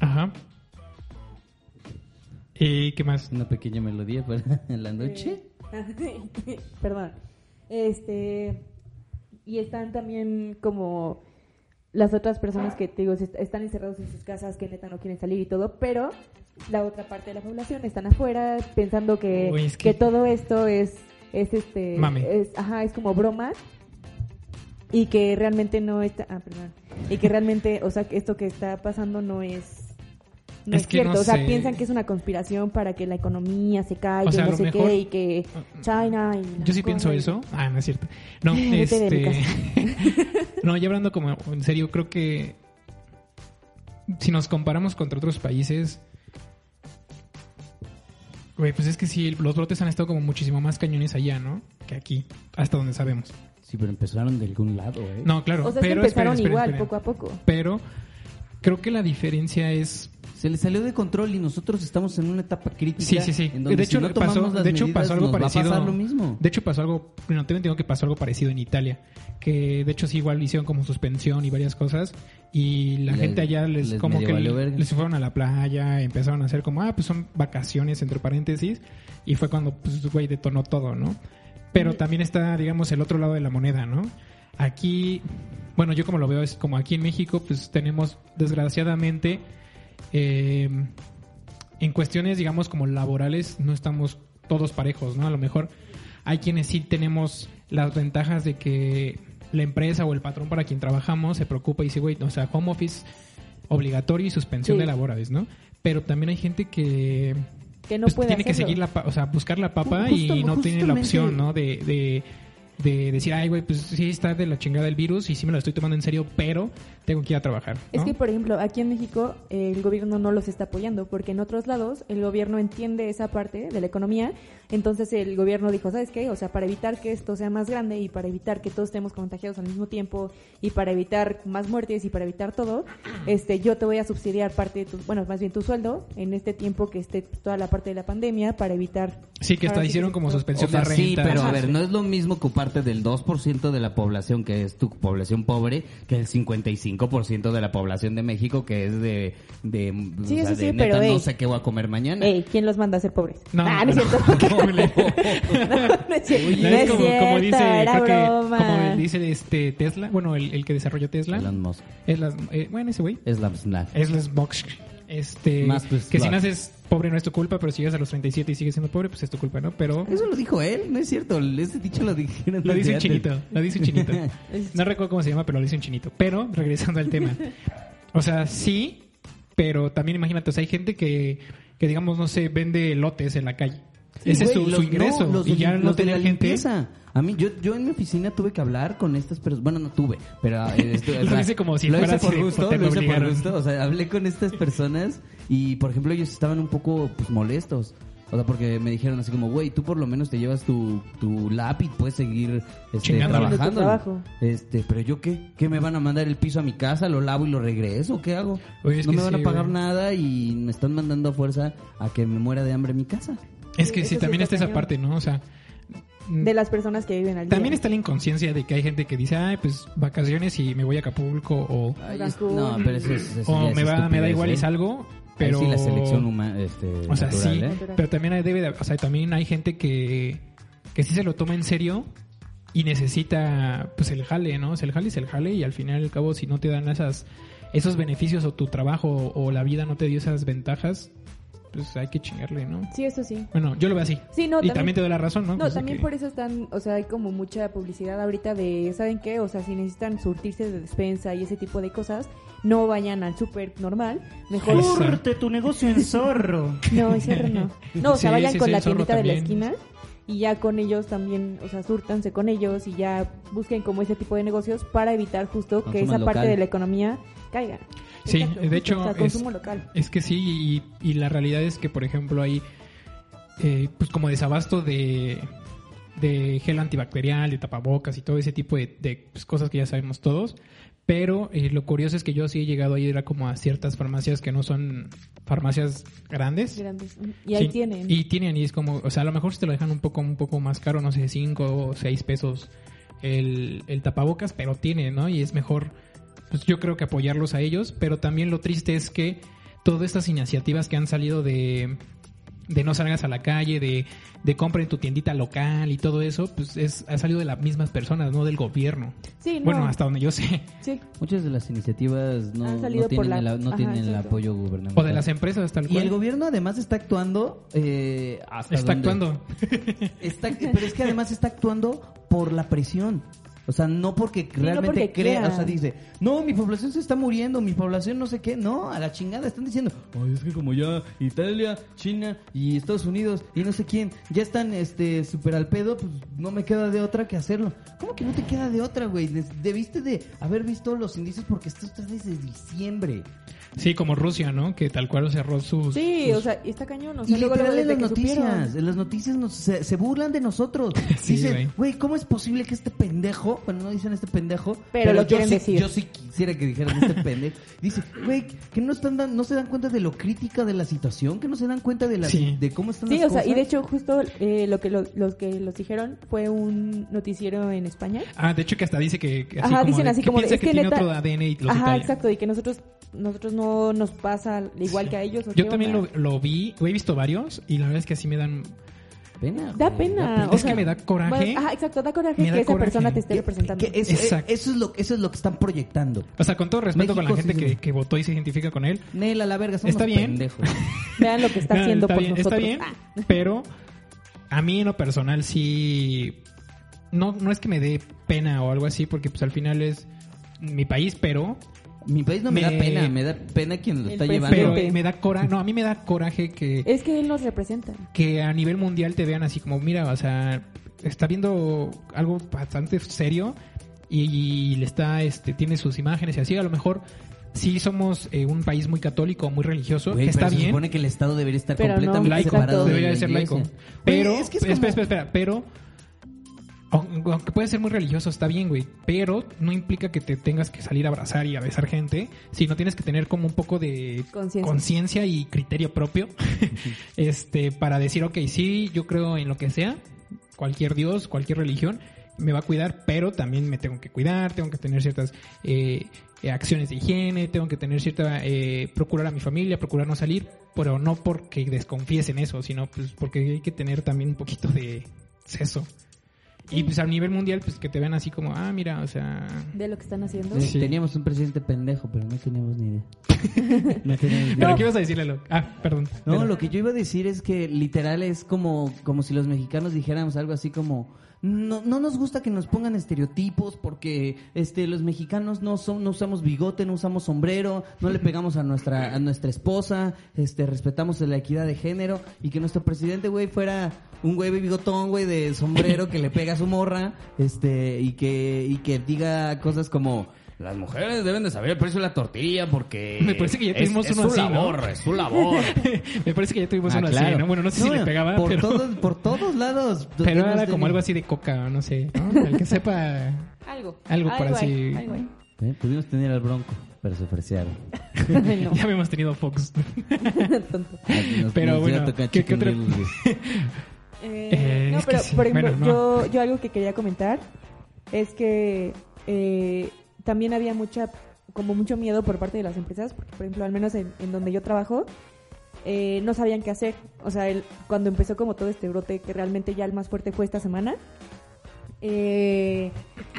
Ajá. ¿Y qué más? Una pequeña melodía para la noche. Eh, Perdón. Este, y están también como las otras personas que te digo, están encerrados en sus casas, que neta no quieren salir y todo, pero la otra parte de la población están afuera pensando que, Uy, es que... que- todo esto es, es este, Mame. es, ajá, es como broma y que realmente no está, ah, perdón, y que realmente, o sea, que esto que está pasando no es no Es cierto, no o sea, sé. piensan que es una conspiración para que la economía se caiga O sea, no sé mejor- qué, y que China y la Yo sí pienso y- eso. Ah, no es cierto. No, este. no, ya hablando como en serio, creo que si nos comparamos contra otros países. Güey, pues es que sí, los brotes han estado como muchísimo más cañones allá, ¿no? Que aquí, hasta donde sabemos. Sí, pero empezaron de algún lado, ¿eh? No, claro, O sea, pero empezaron esperen, igual, esperen. poco a poco. Pero creo que la diferencia es Se le salió de control y nosotros estamos en una etapa crítica. Sí, sí, sí. en donde De hecho, si no pasó, las de hecho medidas, pasó algo parecido. Va a pasar lo mismo. De hecho pasó algo, bueno, tengo entendido que pasó algo parecido en Italia, que de hecho sí igual hicieron como suspensión y varias cosas y la gente allá les, les como que les fueron a la playa, empezaron a hacer como, ah, pues son vacaciones entre paréntesis y fue cuando pues güey detonó todo, ¿no? Pero también está, digamos, el otro lado de la moneda, ¿no? Aquí, bueno, yo como lo veo es como aquí en México, pues tenemos desgraciadamente eh, en cuestiones, digamos, como laborales, no estamos todos parejos, ¿no? A lo mejor hay quienes sí tenemos las ventajas de que la empresa o el patrón para quien trabajamos se preocupa y dice, güey, o sea, home office obligatorio y suspensión Sí. de labores, ¿no? Pero también hay gente que Que no pues, puede tiene que seguir la, o sea, buscar la papa Justo- y no tiene la opción, ¿no? De, de, de decir, ay, güey, pues sí está de la chingada el virus y sí me lo estoy tomando en serio, pero tengo que ir a trabajar. Es que, por ejemplo, aquí en México eh, el gobierno no los está apoyando porque en otros lados el gobierno entiende esa parte de la economía. Entonces el gobierno dijo, ¿sabes qué? O sea, para evitar que esto sea más grande y para evitar que todos estemos contagiados al mismo tiempo y para evitar más muertes y para evitar todo, este, yo te voy a subsidiar parte de tu, bueno, más bien tu sueldo en este tiempo que esté toda la parte de la pandemia para evitar... Sí, que hasta hicieron como suspensión O sea, de renta. sí, pero a ver, no es lo mismo ocuparte del 2% de la población, que es tu población pobre, que el 55% de la población de México, que es de, de, o Sí, sea, eso sí, de neta, pero, no ey. sé qué voy a comer mañana. Ey, ¿quién los manda a ser pobres? No, ah, no, es no. cierto. No es cierto. No, No es es como, cierto, como dice, era creo que, broma. como dice este Tesla, bueno, el, el que desarrolló Tesla, Elon Musk. es las, eh, bueno, ese güey, Es la snack. es las Box, este, Más pues, que si naces pobre no es tu culpa, pero si llegas a los 37 y sigues siendo pobre, pues es tu culpa, ¿no? Pero Eso lo dijo él, no es cierto. Ese dicho lo dijeron. lo dice desde un antes. chinito, lo dice un chinito. No recuerdo cómo se llama, pero lo dice un chinito. Pero, regresando al tema. O sea, sí, pero también imagínate, o sea, hay gente que, que digamos, no sé, vende lotes en la calle. Ese es su, los- su ingreso. no, los y de- ya los no tener la gente... limpieza. A mí, yo, yo en mi oficina tuve que hablar con estas personas. Bueno, no tuve, pero. eh, esto- Lo sea, hice como si lo fuera hice por gusto, lo hice por gusto. O sea, hablé con estas personas y, por ejemplo, ellos estaban un poco pues, molestos. O sea, porque me dijeron así como, güey, tú por lo menos te llevas tu, tu lap y puedes seguir este, trabajando. Este, pero yo qué, ¿qué me van a mandar el piso a mi casa? ¿Lo lavo y lo regreso? ¿Qué hago? Oye, es no me van sí, a pagar güey. nada y me están mandando a fuerza a que me muera de hambre en mi casa. Es que sí, sí también está esa parte, ¿no? O sea, De las personas que viven al día. también está la inconsciencia de que hay gente que dice, ay, pues vacaciones y me voy a Acapulco o, Ay, Cancún. es- no, pero eso es, eso o me, va, me da igual y ¿eh? salgo, Ahí pero... sí la selección humana, este, O sea, natural, sí, ¿eh? Pero también hay- debe de- o sea, también hay gente que, que sí se lo toma en serio y necesita pues el jale, ¿no? O sea, el jale es el jale y al final y al cabo si no te dan esas esos beneficios o tu trabajo o la vida no te dio esas ventajas, pues hay que chingarle, ¿no? Sí, eso sí. Bueno, yo lo veo así. Sí, no, y también, te doy la razón, ¿no? No, Pues, también que- por eso están, o sea, hay como mucha publicidad ahorita de, ¿saben qué? O sea, si necesitan surtirse de despensa y ese tipo de cosas, no vayan al súper normal, mejor... Surte tu negocio en zorro. No, ese zorro no. No, o sea, Sí, vayan sí, con sí, la tiendita de la esquina y ya con ellos también, o sea, surtanse con ellos y ya busquen como ese tipo de negocios para evitar justo que esa parte de la economía caiga. Sí, Exacto, de hecho, O sea, es- local. Es que sí, y, y la realidad es que, por ejemplo, hay eh, pues como desabasto de, de gel antibacterial, de tapabocas y todo ese tipo de, de, pues, cosas que ya sabemos todos. Pero eh, lo curioso es que yo sí he llegado a ir a como a ciertas farmacias que no son farmacias grandes. Grandes. Y ahí Sí, tienen. Y tienen, y es como, o sea, a lo mejor si te lo dejan un poco, un poco más caro, no sé, 5 o 6 pesos el, el tapabocas, pero tienen, ¿no? Y es mejor, pues yo creo que apoyarlos a ellos, pero también lo triste es que todas estas iniciativas que han salido de, de no salgas a la calle, de, de compra en tu tiendita local y todo eso, pues es, ha salido de las mismas personas, no del gobierno. Sí, no. Bueno, hasta donde yo sé. Sí. Muchas de las iniciativas no, Han no salido por tienen, la- el, no Ajá, tienen el apoyo gubernamental. O de las empresas, tal Y cual. el gobierno además está actuando eh, hasta Está donde- actuando. Está- pero es que además está actuando por la presión. O sea, no porque realmente porque crea, quiera. o sea, dice, no, mi población se está muriendo, mi población no sé qué, no, a la chingada, están diciendo, ay, es que como ya Italia, China y Estados Unidos y no sé quién, ya están, este, súper al pedo, pues no me queda de otra que hacerlo. ¿Cómo que no te queda de otra, güey? Debiste de haber visto los índices porque esto está desde diciembre. Sí, como Rusia, ¿no? Que tal cual cerró sus... Sí, sus- o sea, y está cañón. O sea, Y luego, luego en las noticias, supieron. en las noticias nos- se, se burlan de nosotros. Sí, Dicen, güey. ¿cómo es posible que este pendejo bueno, no dicen este pendejo, Pero lo yo quieren sí, decir. Yo sí quisiera que dijeran este pendejo. Dice, güey, que no están dan- no se dan cuenta de lo crítica de la situación, que no se dan cuenta de la Sí. de cómo están Sí, las o sea, cosas. y de hecho justo eh, lo que lo- los que los dijeron fue un noticiero en España. Ah, de hecho que hasta dice que, que así Ajá, como dicen de- así que como de, es que, que tiene neta- otro ADN y lo Ajá, exacto, y que nosotros nosotros no nos pasa igual que a ellos. ¿o Yo también lo, lo vi, he visto varios y la verdad es que así me dan Pena, Da güey, pena. Es que me da coraje. bueno, ajá, exacto, da coraje Me da que esa coraje. persona te esté representando. que eso, Exacto. eso es lo eso es lo que están proyectando. O sea, con todo respeto con la gente sí que, votó y se identifica con él. Nel, a la verga, son Está unos bien. pendejos. Vean lo que está No, haciendo está por bien, nosotros. Está bien, Ah. pero a mí en lo personal sí... No, no es que me dé pena o algo así, porque pues al final es mi país, pero... Mi país no me, Me- da pena, me da pena quien lo está presidente. llevando. Pero me da coraje... No, a mí me da coraje que... Es que él nos representa. que a nivel mundial te vean así como, mira, o sea, está viendo algo bastante serio y, y le está, este, tiene sus imágenes y así, a lo mejor sí somos eh, un país muy católico, muy religioso, que está pero se bien, supone que el Estado debería estar Pero no, completamente laico, separado debería la de ser laico, pero, es que es espera, como- espera, espera, pero aun- aunque puede ser muy religioso, está bien, güey, pero no implica que te tengas que salir a abrazar y a besar gente, sino tienes que tener como un poco de Conciencia. y criterio propio, este, para decir, ok, sí, yo creo en lo que sea, cualquier dios, cualquier religión, me va a cuidar, pero también me tengo que cuidar, tengo que tener ciertas eh, eh, acciones de higiene, tengo que tener cierta, eh, procurar a mi familia, procurar no salir, pero no porque desconfíes en eso, sino pues porque hay que tener también un poquito de seso. Y pues a nivel mundial, pues que te vean así como, ah, mira, o sea... De lo que están haciendo. Sí. Teníamos un presidente pendejo, pero no teníamos ni idea. no teníamos ni ¿Pero idea. qué ibas a decirle, Lo? Ah, perdón. No, Pero- lo que yo iba a decir es que literal es como, como si los mexicanos dijéramos algo así como no, no nos gusta que nos pongan estereotipos porque este los mexicanos no son no usamos bigote, no usamos sombrero, no le pegamos a nuestra a nuestra esposa, este respetamos la equidad de género y que nuestro presidente güey fuera un güey bigotón, güey de sombrero que le pega su morra, este y que y que diga cosas como las mujeres deben de saber el precio de la tortilla porque Me parece que ya tuvimos es uno su así, ¿no? labor, es su labor. Me parece que ya tuvimos Ah, uno claro. así, ¿no? Bueno, no sé si le pegaba, por pero... todos por todos lados Pero era como algo así de coca, no sé, ¿no? El que sepa... Algo. Algo por así. algo. Eh, pudimos tener al bronco pero se ofrecieron. Ya habíamos tenido Fox. Tonto. Pero bueno, ¿qué- qué otra- Eh, Eh, no, pero sí, por ejemplo, bueno, no. yo, yo algo que quería comentar es que eh, también había mucha, como mucho miedo por parte de las empresas, porque por ejemplo, al menos en, en donde yo trabajo, eh, no sabían qué hacer. O sea, el- cuando empezó como todo este brote, que realmente ya el más fuerte fue esta semana, eh,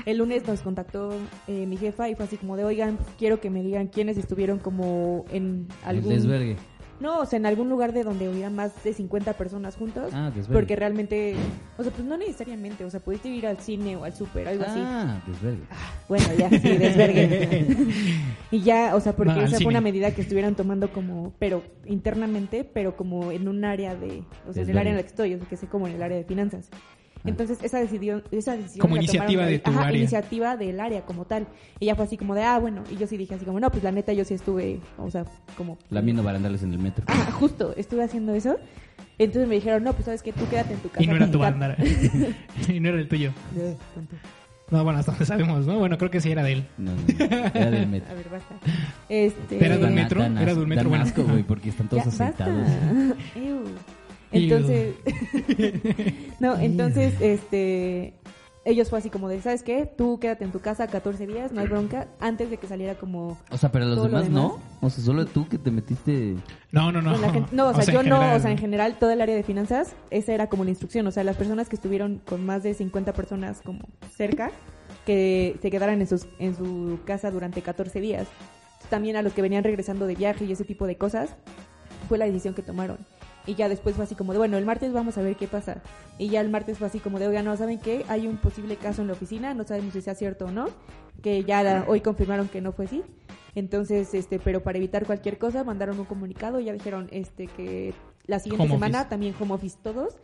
el lunes nos contactó eh, mi jefa y fue así como de, oigan, quiero que me digan quiénes estuvieron como en algún... desvergue No, o sea, en algún lugar de donde hubiera más de 50 personas juntos. Ah, desvergue. porque realmente, o sea, pues no necesariamente, o sea, pudiste ir al cine o al súper, algo así. ah desvergue Bueno, ya, sí, desvergue. y ya, o sea, porque No, esa cine. fue una medida que estuvieran tomando como, pero internamente, pero como en un área de, o sea, en el área en la que estoy, o sea, que sé como en el área de finanzas. Entonces, esa decisión, esa decisión Como la iniciativa tomaron de tu Ajá, área. iniciativa del área como tal. Y ya fue así como de, ah, bueno, y yo sí dije así como, no, pues la neta yo sí estuve, o sea, como... lamiendo barandales en el metro Ah, justo, estuve haciendo eso. Entonces me dijeron, no, pues sabes que tú quédate en tu casa. Y no era tu banda. y no era el tuyo. No, bueno, hasta donde sabemos, ¿no? Bueno, creo que sí era de él. no, no, no, era del metro A ver, basta. Este... Pero de Dan- metro, dan era de asco- un metro, dan bueno. asco, güey porque están todos Ya, basta. aceitados Ew. Entonces, no, entonces, este, ellos fue así como de, ¿sabes qué? Tú quédate en tu casa 14 días, no hay bronca, antes de que saliera como... o sea pero los demás, demás. no o sea solo tú que te metiste No, no, no. con la gente- no, o sea, yo no, o sea, en general, todo el área de finanzas, esa era como la instrucción, o sea, las personas que estuvieron con más de 50 personas como cerca, que se quedaran en, sus, en su casa durante 14 días. También a los que venían regresando de viaje y ese tipo de cosas, fue la decisión que tomaron. Y ya después fue así como de, bueno, el martes vamos a ver qué pasa. Y ya el martes fue así como de, oigan, no, ¿saben qué? Hay un posible caso en la oficina, no sabemos si sea cierto o no, que ya la- hoy confirmaron que no fue así. Entonces, este, pero para evitar cualquier cosa, mandaron un comunicado y ya dijeron, este, que la siguiente Home semana office. también home office todos.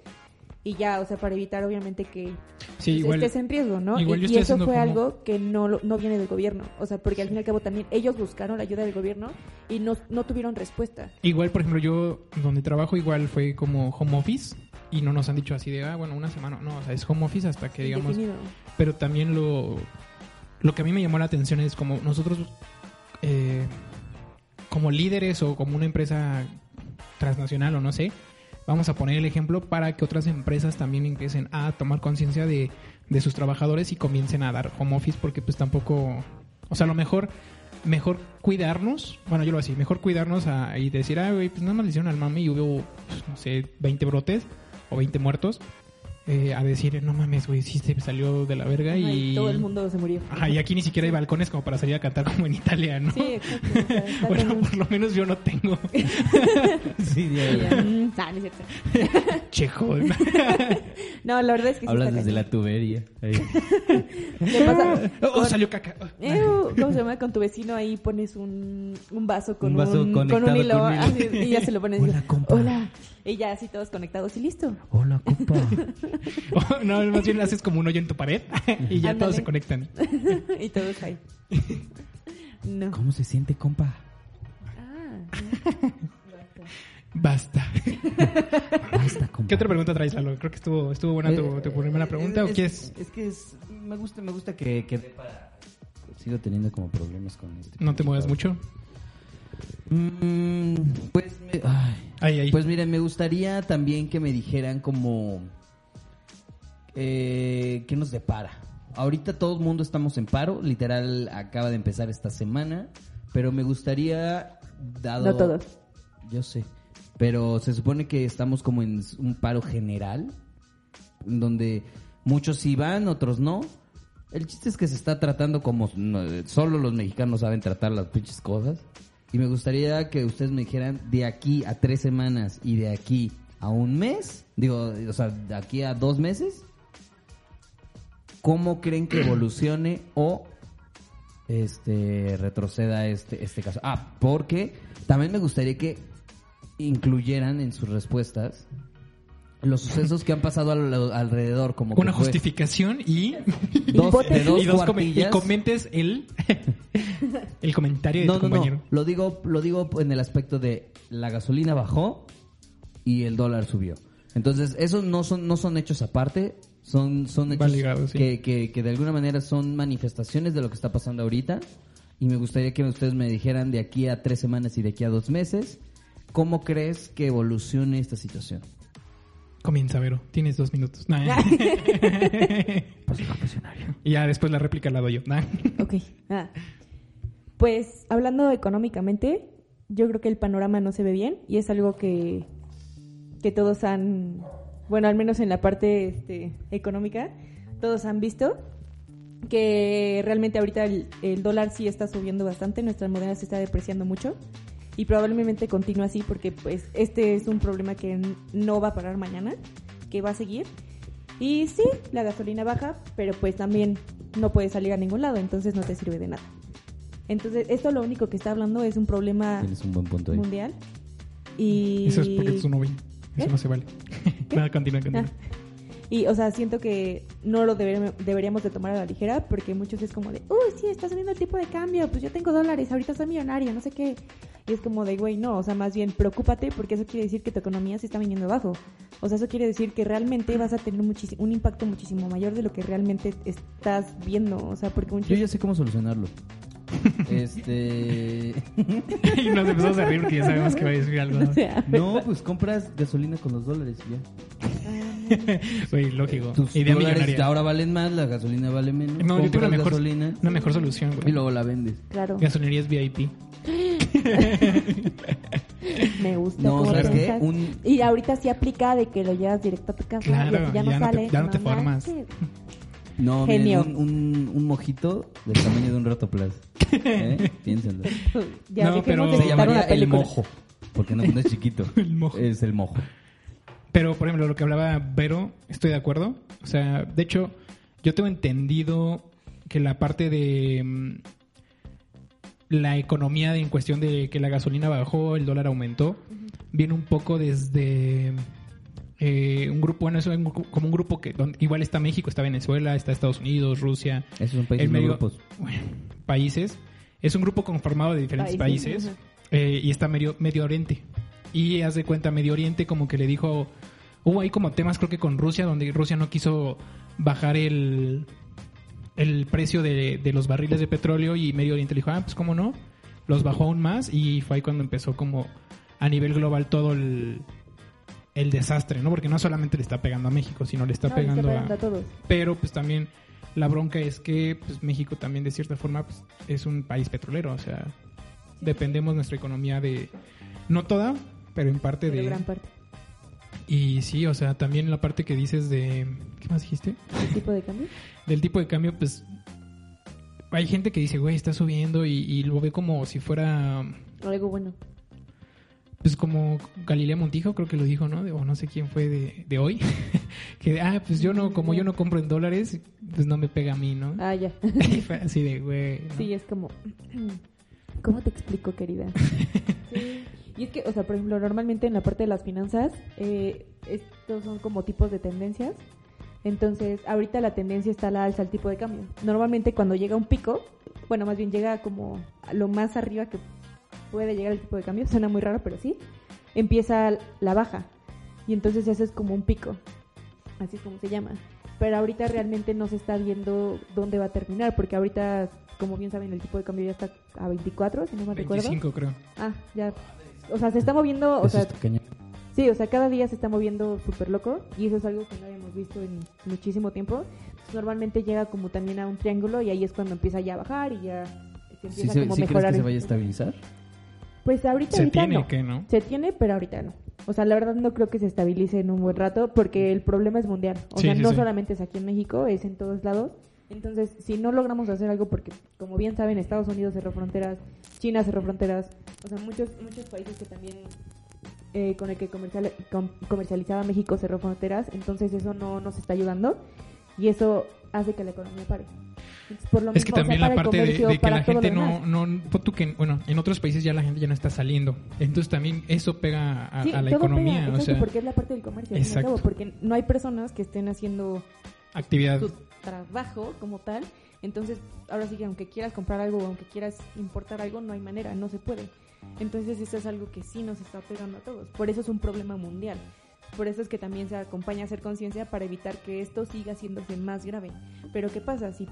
Y ya, o sea, para evitar obviamente que Sí, pues, igual. estés en riesgo, ¿no? igual y y eso fue como- algo que no, no viene del gobierno. O sea, porque al fin y al cabo también ellos buscaron la ayuda del gobierno y no, no tuvieron respuesta. Igual, por ejemplo, yo donde trabajo igual fue como home office. y no nos han dicho así de, ah, bueno, una semana. No, o sea, es home office hasta que digamos. Pero también lo, lo que a mí me llamó la atención es como nosotros, eh, como líderes o como una empresa transnacional o no sé, vamos a poner el ejemplo para que otras empresas también empiecen a tomar conciencia de, de sus trabajadores y comiencen a dar home office porque pues tampoco, o sea, a lo mejor mejor cuidarnos, bueno, yo lo así, mejor cuidarnos a, y decir, ah, güey, pues nada más le hicieron al mami y hubo, pues, no sé, 20 brotes o 20 muertos, eh, a decir, no mames, güey, sí se salió de la verga Ajá, y... todo el mundo se murió. Ajá, y aquí ni siquiera hay balcones como para salir a cantar como en Italia, ¿no? Sí, exacto. o sea, está bueno, cañón. por lo menos yo no tengo Sí, de ahí. Y ya, mm, ah, no es cierto. chejo. No, la verdad es que sí Hablas está desde la tubería. ¿Qué pasa? oh, Con- salió caca. Ew, ¿Cómo se llama? Con tu vecino ahí pones un, un vaso con Un un, vaso con un hilo, con un hilo. así, y ya se lo pones. Hola, compa. Hola. Y ya así todos conectados y listo. Hola, compa. Oh, no, más bien haces como un hoyo en tu pared y ya Ándale. todos se conectan. y todos ahí. No. ¿Cómo se siente, compa? Ah, Basta. Basta, compa. ¿Qué otra pregunta traes, Lalo? Creo que estuvo, estuvo buena tu, tu primera pregunta. ¿O es, quieres? Es que es, me gusta, me gusta que, que dé para- Sigo teniendo como problemas con este. No te muevas mucho. Mm, pues, me- ay. Pues miren, me gustaría también que me dijeran como eh, qué nos depara. Ahorita todo el mundo estamos en paro, literal acaba de empezar esta semana, pero me gustaría dado No todos. Yo sé, pero se supone que estamos como en un paro general en donde muchos sí van, otros no. El chiste es que se está tratando como solo los mexicanos saben tratar las pinches cosas. Y me gustaría que ustedes me dijeran de aquí a tres semanas y de aquí a un mes, digo, o sea, de aquí a dos meses, ¿cómo creen que evolucione o este retroceda este, este caso? Ah, porque también me gustaría que incluyeran en sus respuestas los sucesos que han pasado al- alrededor, como que Una fue justificación y, dos, de dos y, dos y comentes el, el comentario de No, tu no, no. compañero. Lo digo, lo digo en el aspecto de la gasolina bajó y el dólar subió. Entonces, esos no son, no son hechos aparte, son, son hechos Va ligado, sí. que, que, que de alguna manera son manifestaciones de lo que está pasando ahorita. Y me gustaría que ustedes me dijeran de aquí a tres semanas y de aquí a dos meses, ¿cómo crees que evolucione esta situación? Comienza, Vero. Tienes dos minutos. Nah. y ya después la réplica la doy yo. Nah. ok. Ah. Pues hablando económicamente, yo creo que el panorama no se ve bien y es algo que, que todos han, bueno, al menos en la parte este, económica, todos han visto que realmente ahorita el, el dólar sí está subiendo bastante, nuestra moneda se está depreciando mucho y probablemente continúe así porque pues este es un problema que no va a parar mañana, que va a seguir. Y sí, la gasolina baja, pero pues también no puede salir a ningún lado, entonces no te sirve de nada. Entonces, esto lo único que está hablando es un problema Tienes un buen punto ahí. mundial. Y... Eso es porque es un novio. Eso no se vale. Nada, continúa, continúa. Ah. Y, o sea, siento que no lo deberíamos, deberíamos de tomar a la ligera porque muchos es como de, uy, sí, está subiendo el tipo de cambio, pues yo tengo dólares, ahorita soy millonario, no sé qué. Y es como de, güey, no, o sea, más bien preocúpate porque eso quiere decir que tu economía se está viniendo abajo. O sea, eso quiere decir que realmente vas a tener un impacto muchísimo mayor de lo que realmente estás viendo. O sea, porque muchos... Yo ya sé cómo solucionarlo. este... y nos empezamos a reír porque ya sabemos que va a decir algo. O sea, No, pues compras gasolina con los dólares y ya. Güey, lógico. Tus Idea millonaria. ahora valen más, la gasolina vale menos. No, yo tengo una mejor, gasolina una mejor solución, y güey. luego la vendes. claro, Gasolinerías VIP. me gusta. No, ¿sabes qué? Un- Y ahorita sí aplica de que lo llevas directo a tu casa Claro, y ya no ya no te- sale. ya no te formas. manches. No, Genio. miren, un, un, un mojito del tamaño de un rotoplas. ¿Eh? Piénsenlo. Ya No, pero- Se llamaría el mojo. Porque no, no es chiquito. El mojo. Es el mojo. Pero, por ejemplo, lo que hablaba Vero, estoy de acuerdo. O sea, de hecho, yo tengo entendido que la parte de mm, la economía de- en cuestión de que la gasolina bajó, el dólar aumentó, viene un poco desde eh, un grupo, bueno, eso es un como un grupo que donde, igual está México, está Venezuela, está Estados Unidos, Rusia, Esos son países el no medio- grupos. bueno, países. Es un grupo conformado de diferentes Países, eh, y está Medio, Medio Oriente. Y haz de cuenta, Medio Oriente como que le dijo, Hubo ahí como temas, creo que con Rusia, donde Rusia no quiso bajar el, el precio de, de los barriles de petróleo y Medio Oriente dijo, ah, pues cómo no, los bajó aún más y fue ahí cuando empezó como a nivel global todo el, el desastre, ¿no? Porque no solamente le está pegando a México, sino le está No, le pegando, pegando a... a todos. Pero pues también la bronca es que pues, México también de cierta forma pues, es un país petrolero, o sea, dependemos nuestra economía de... No toda, pero en parte Pero de... gran parte. Y sí, o sea, también la parte que dices de... ¿Qué más dijiste? ¿El tipo de cambio? Del tipo de cambio, pues... Hay gente que dice, güey, está subiendo y, y lo ve como si fuera... Algo bueno. Pues como Galilea Montijo, creo que lo dijo, ¿no? De- o no sé quién fue de, de hoy. que, ah, pues yo no, como yo no compro en dólares, pues no me pega a mí, ¿no? Ah, ya. Así de, güey. ¿no? Sí, es como... ¿Cómo te explico, querida? Sí. Y es que, o sea, por ejemplo, normalmente en la parte de las finanzas, eh, estos son como tipos de tendencias. Entonces, ahorita la tendencia está a la alza al tipo de cambio. Normalmente cuando llega un pico, bueno, más bien llega como a lo más arriba que puede llegar el tipo de cambio, suena muy raro, pero sí, empieza la baja. Y entonces eso es como un pico, así es como se llama. Pero ahorita realmente no se está viendo dónde va a terminar, porque ahorita, como bien saben, el tipo de cambio ya está a 24, si no me recuerdo. 25 creo. Ah, ya. O sea, se está moviendo, o Eso sea, sí, o sea, cada día se está moviendo súper loco y eso es algo que no habíamos visto en muchísimo tiempo. Entonces, normalmente llega como también a un triángulo y ahí es cuando empieza ya a bajar y ya se ¿Sí, empieza se- como a sí crees mejorar. que se vaya a estabilizar? Pues ahorita, Se ahorita tiene no. que, ¿no? Se tiene, pero ahorita no. O sea, la verdad no creo que se estabilice en un buen rato porque el problema es mundial. O Sí, sea, sí, no sí. solamente es aquí en México, es en todos lados. Entonces, si no logramos hacer algo, porque como bien saben, Estados Unidos cerró fronteras, China cerró fronteras, o sea, muchos, muchos países que también eh, con el que comercial, com- comercializaba México cerró fronteras, entonces eso no nos está ayudando y eso hace que la economía pare. Entonces, por lo Es que mismo, o sea, también la parte de, que la gente no, no, tú que, bueno, en otros países ya la gente ya no está saliendo. Entonces también eso pega a, Sí, a la todo economía, pega, o sea, porque es la parte del comercio, Exacto. cabo, porque no hay personas que estén haciendo actividad. su trabajo como tal. Entonces, ahora sí que aunque quieras comprar algo o aunque quieras importar algo, no hay manera, no se puede. Entonces, eso es algo que sí nos está pegando a todos. Por eso es un problema mundial. Por eso es que también se acompaña a hacer conciencia para evitar que esto siga haciéndose más grave. Pero ¿qué pasa si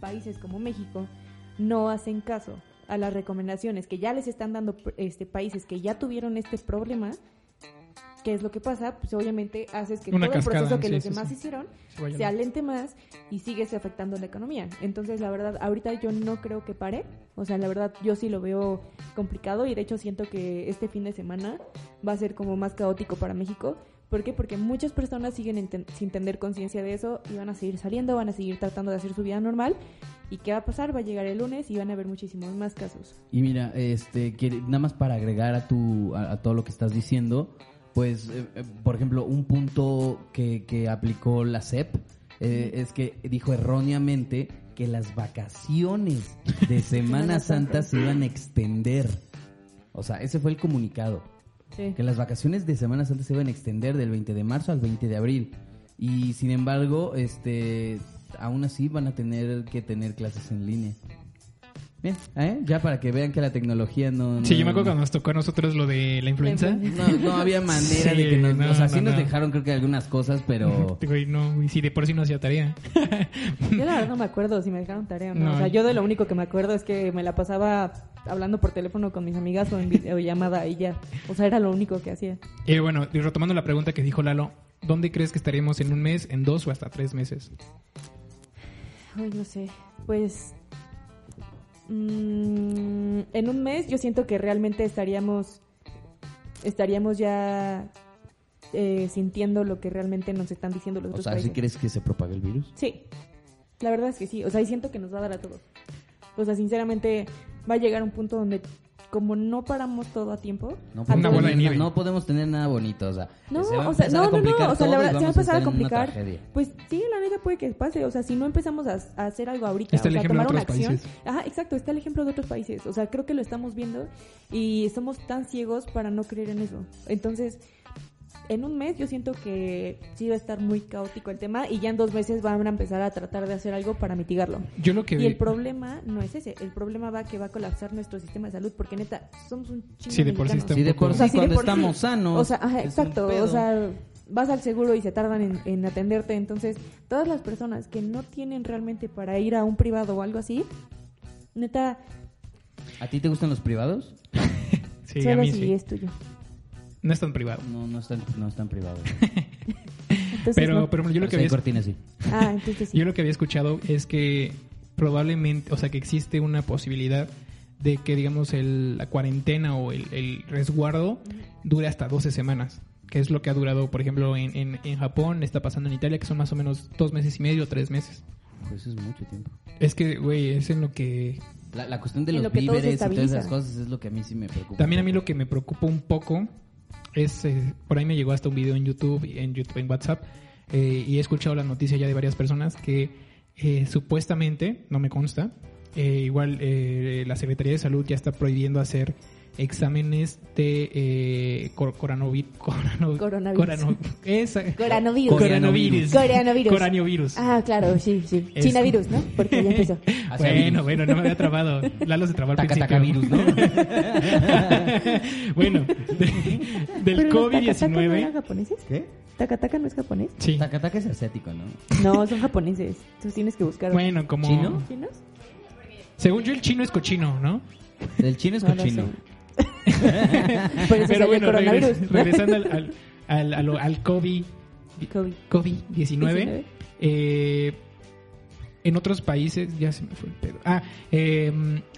países como México no hacen caso a las recomendaciones que ya les están dando este países que ya tuvieron este problema? ¿Qué es lo que pasa? Pues obviamente haces que Una todo el proceso que sí, los sí, demás sí. hicieron Se se alente más y sigues afectando la economía. Entonces, la verdad, ahorita yo no creo que pare. O sea, la verdad, yo sí lo veo complicado y de hecho siento que este fin de semana va a ser como más caótico para México. ¿Por qué? Porque muchas personas siguen enten- sin tener conciencia de eso y van a seguir saliendo, van a seguir tratando de hacer su vida normal. ¿Y qué va a pasar? Va a llegar el lunes y van a haber muchísimos más casos. Y mira, este, quiere- nada más para agregar a, tu, a, a todo lo que estás diciendo, pues, eh, eh, por ejemplo, un punto que, que aplicó la CEP eh, es que dijo erróneamente que las vacaciones de Semana Santa se iban a extender. O sea, ese fue el comunicado. Sí. Que las vacaciones de Semana Santa se iban a extender del 20 de marzo al 20 de abril. Y sin embargo, este, aún así van a tener que tener clases en línea. Bien, ¿eh? ya para que vean que la tecnología no... Sí, no- yo me acuerdo cuando nos tocó a nosotros lo de la influenza. No, no había manera Sí, de que nos... no, o sea, sí no, nos no. dejaron creo que algunas cosas, pero... Güey, no, güey, sí, de por sí no hacía tarea. Yo la verdad no me acuerdo si me dejaron tarea o no. No, o sea, yo- de lo único que me acuerdo es que me la pasaba hablando por teléfono con mis amigas o en videollamada y ya. O sea, era lo único que hacía. Y bueno, y retomando la pregunta que dijo Lalo, ¿dónde crees que estaremos en un mes, en dos o hasta tres meses? Ay, no sé. Pues. Mm, en un mes yo siento que realmente estaríamos. Estaríamos ya. eh, sintiendo lo que realmente nos están diciendo los O otros sea, ¿sí países. crees que se propague el virus? Sí, la verdad es que sí. O sea, y siento que nos va a dar a todos. O sea, sinceramente, va a llegar un punto donde, como no paramos todo a tiempo, No a podemos, Una bola de tener, nieve. no podemos tener nada bonito, o sea, No, se va a o sea, no, no, complicar no, o sea, la verdad, se va a empezar a complicar. Pues sí, la neta puede que pase, o sea, si no empezamos a, a hacer algo ahorita, Está o sea, tomar una acción. países. Ajá, exacto, está el ejemplo de otros países, o sea, creo que lo estamos viendo y somos tan ciegos para no creer en eso. Entonces, en un mes yo siento que sí va a estar muy caótico el tema y ya en dos meses van a empezar a tratar de hacer algo para mitigarlo. Yo lo que Y vi- el problema no es ese, el problema va que va a colapsar nuestro sistema de salud porque neta, somos un chingo Sí, de por sí está Sí, de por O sea, sí, cuando por sí. estamos sanos. O sea, ajá, exacto. O sea, vas al seguro y se tardan en, en atenderte. Entonces, todas las personas que no tienen realmente para ir a un privado o algo así, neta, ¿A ti te gustan los privados? Sí, a solo mí si sí. es tuyo. No es tan privado. No, no están, no están privados. Entonces, Pero, no. pero yo lo que había cortinas, sí. Ah, entonces sí. Yo lo que había escuchado es que probablemente, o sea, que existe una posibilidad de que, digamos, el- la cuarentena o el, el resguardo dure hasta 12 semanas, que es lo que ha durado, por ejemplo, en, en, en Japón, está pasando en Italia, que son más o menos dos meses y medio, tres meses. Pues eso es mucho tiempo. Es que, güey, es en lo que... La, la cuestión de los lo víveres y todas esas cosas es lo que a mí sí me preocupa. También a mí lo que me preocupa un poco es, eh, por ahí me llegó hasta un video en YouTube, y en, YouTube, en WhatsApp, eh, y he escuchado la noticia ya de varias personas que eh, supuestamente, no me consta, eh, igual la Secretaría de Salud ya está prohibiendo hacer exámenes de eh, cor- corano- Coronavirus. corano- esa- Coronavirus. Coronavirus. Coronavirus. Coronavirus. Ah, claro, sí, sí. Es- China virus, ¿no? Porque ya empezó. Bueno, bueno, no me había trabado. Lalo se trabó al Taca, principio. taca virus, ¿no? bueno, de- del Pero los Takataka no COVID-19. eran japoneses? ¿Qué? ¿Takataka no es japonés? Sí. Takataka es asiático, ¿no? No, son japoneses. Entonces tienes que buscar. Bueno, como. ¿Chino? ¿Chinos? Según yo, el chino es cochino, ¿no? El chino es No cochino. sé. Por eso Pero bueno, regres- regresando al, al, al, COVID, COVID. COVID-19, 19. eh, en otros países, ya se me fue el pedo. Ah, eh,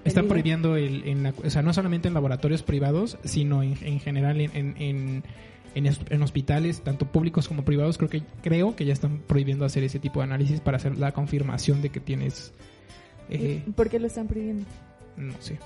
están prohibiendo, el, en la- o sea, no solamente en laboratorios privados, sino en, en general en, en, en hospitales, tanto públicos como privados, creo que, creo que ya están prohibiendo hacer ese tipo de análisis para hacer la confirmación de que tienes... eh, ¿Por qué lo están prohibiendo? No sé.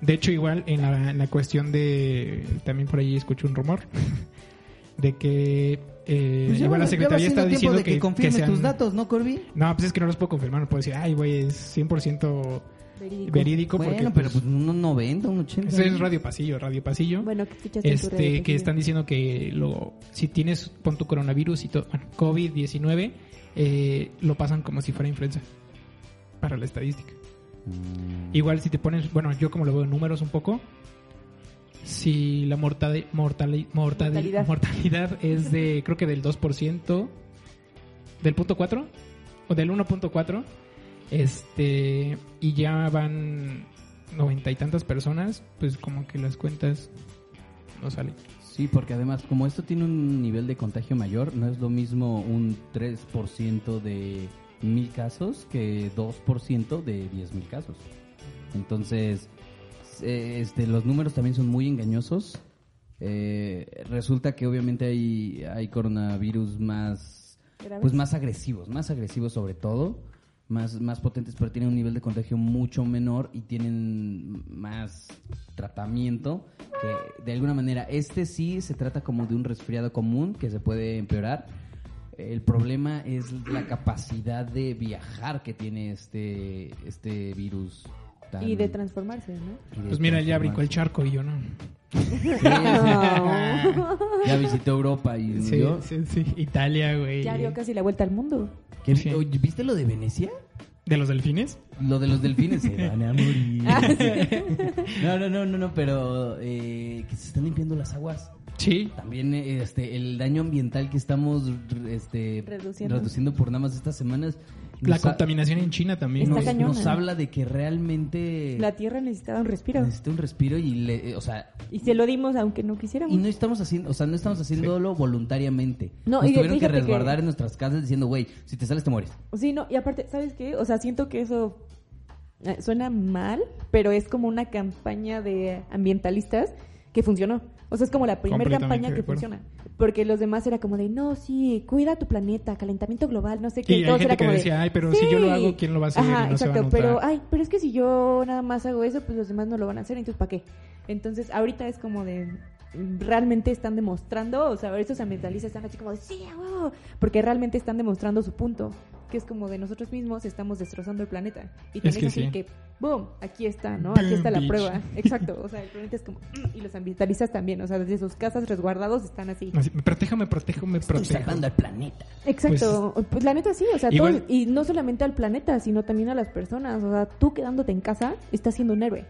De hecho, igual en la, en la cuestión de. También por ahí escuché un rumor. De que. eh, Pues igual va- la secretaría está diciendo de que, que. confirmes que sean- tus datos, ¿no, Corby? No, pues es que no los puedo confirmar. No puedo decir, ay, güey, es 100% Verídico. verídico. Bueno, porque, pero pues, pues un 90, un 80. eso es Radio Pasillo, Radio Pasillo. Bueno, ¿qué escuchaste en tu radio este, que están diciendo que lo, si tienes, pon tu coronavirus y todo, bueno, COVID-19, eh, lo pasan como si fuera influenza. Para la estadística. Mm. Igual si te pones, bueno, yo como lo veo en números un poco, si la mortali- Mortalidad. mortalidad es de, creo que del 2%, del punto 4, o del 1.4, este, y ya van noventa y tantas personas, pues como que las cuentas no salen. Sí, porque además, como esto tiene un nivel de contagio mayor, no es lo mismo un 3% de mil casos que 2% de 10 mil casos. Entonces, eh, este, los números también son muy engañosos. Eh, resulta que obviamente hay, hay coronavirus más, ¿Graves? pues más agresivos, más agresivos sobre todo, más, más potentes, pero tienen un nivel de contagio mucho menor y tienen más tratamiento. Que de alguna manera, este sí se trata como de un resfriado común que se puede empeorar. El problema es la capacidad de viajar que tiene este, este virus. tan- Y de transformarse, ¿no? de Pues mira, ya transformarse. brincó el charco y yo no. Sí, ya visitó Europa y Sí, yo. sí, sí. Italia, güey. Ya dio casi la vuelta al mundo. ¿Qué- Sí. oye, ¿Viste lo de Venecia? ¿De los delfines? Lo de los delfines se van a morir. Ah, no, no, no, no, no, pero eh, que se están limpiando las aguas. Sí. También este el daño ambiental que estamos este, Reduciendo. reduciendo por nada más estas semanas. La contaminación en China también. Nos, cañona. nos habla de que realmente La Tierra necesitaba un respiro. necesita un respiro y le, o sea, Y se lo dimos aunque no quisiéramos. y no estamos haciendo, o sea, no estamos haciéndolo voluntariamente. No, Nos y tuvieron que- resguardar en nuestras casas diciendo, güey, si te sales te mueres. Sí, no, y aparte, ¿sabes qué? O sea, siento que eso eh, suena mal, pero es como una campaña de ambientalistas que funcionó. O sea, es como la primera campaña que funciona. Porque los demás era como de, no, sí, cuida tu planeta, calentamiento global, no sé qué. Y hay todos gente era que como de, decía, "Ay, pero si yo lo hago, ¿quién lo va a hacer? Ajá, Y no se va a exacto, notar". pero, ay, pero es que si yo nada más hago eso, pues los demás no lo van a hacer, entonces ¿para qué? Entonces, ahorita es como de, realmente están demostrando, o sea, estos ambientalistas están así como de, sí, huevo", porque realmente están demostrando su punto, que es como de nosotros mismos estamos destrozando el planeta. Y Es también que así sí. que, boom, aquí está, ¿no? Aquí está la bitch. prueba. Exacto, o sea, el planeta es como, "Mm", y los ambientalistas también, o sea, desde sus casas resguardados están así. Así, me protejo, me protejo, me Estoy protejo. salvando al planeta. Exacto, pues, la neta sí, o sea, Igual- todo- y no solamente al planeta, sino también a las personas, o sea, tú quedándote en casa estás siendo un héroe.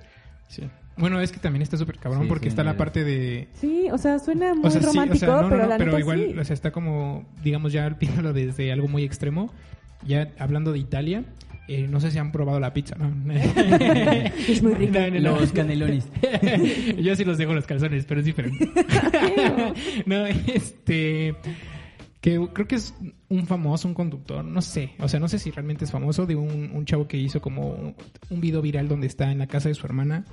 Sí. Bueno, es que también está súper cabrón Sí, porque sí, está la parte de... Sí, o sea, suena muy O sea, sí, o romántico, sea, no, pero no, la pero neta igual, sí. o sea, está como, digamos, ya pidiéndolo desde algo muy extremo. Ya hablando de Italia, eh, no sé si han probado la pizza, ¿no? Es muy rica. No, no, no. Los canelones. Yo sí los dejo los calzones, pero es diferente. no, este. Que creo que es un famoso, un conductor, no sé. O sea, no sé si realmente es famoso, de un, un chavo que hizo como un, un video viral donde está en la casa de su hermana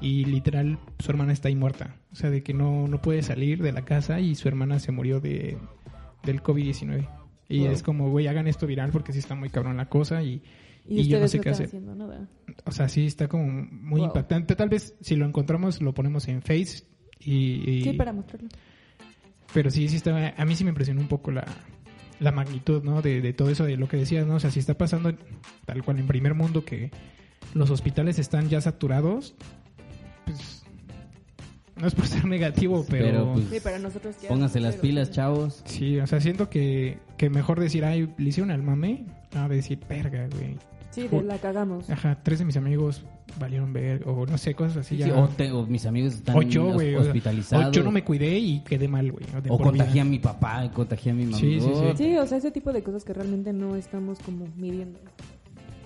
y literal su hermana está ahí muerta. O sea, de que no, no puede salir de la casa y su hermana se murió de, del COVID-19. Y es como, güey, hagan esto viral porque sí está muy cabrón la cosa y, Y, y yo no sé no qué hacer. nada. O sea, sí está como muy Wow. impactante. Tal vez si lo encontramos lo ponemos en Face y... y- Sí, para mostrarlo. Pero sí, sí está... A mí sí me impresionó un poco la, la magnitud, ¿no? De, de todo eso, de lo que decías, ¿no? O sea, si está pasando tal cual en primer mundo que los hospitales están ya saturados, pues... No es por ser negativo, pero... Pero, pues, Sí, para nosotros ya Pónganse las pilas, chavos. Sí, o sea, siento que, que mejor decir, ay, le hicieron al mame, a decir, verga, güey. Sí, de la cagamos. Ajá, tres de mis amigos valieron ver, o no sé, cosas así. Sí, ya. o, te- o mis amigos están O yo, güey. hos- o- hospitalizados. O yo no me cuidé y quedé mal, güey. O vida. contagié a mi papá, contagié a mi mamá. Sí, sí, sí. Sí, o sea, ese tipo de cosas que realmente no estamos como midiendo.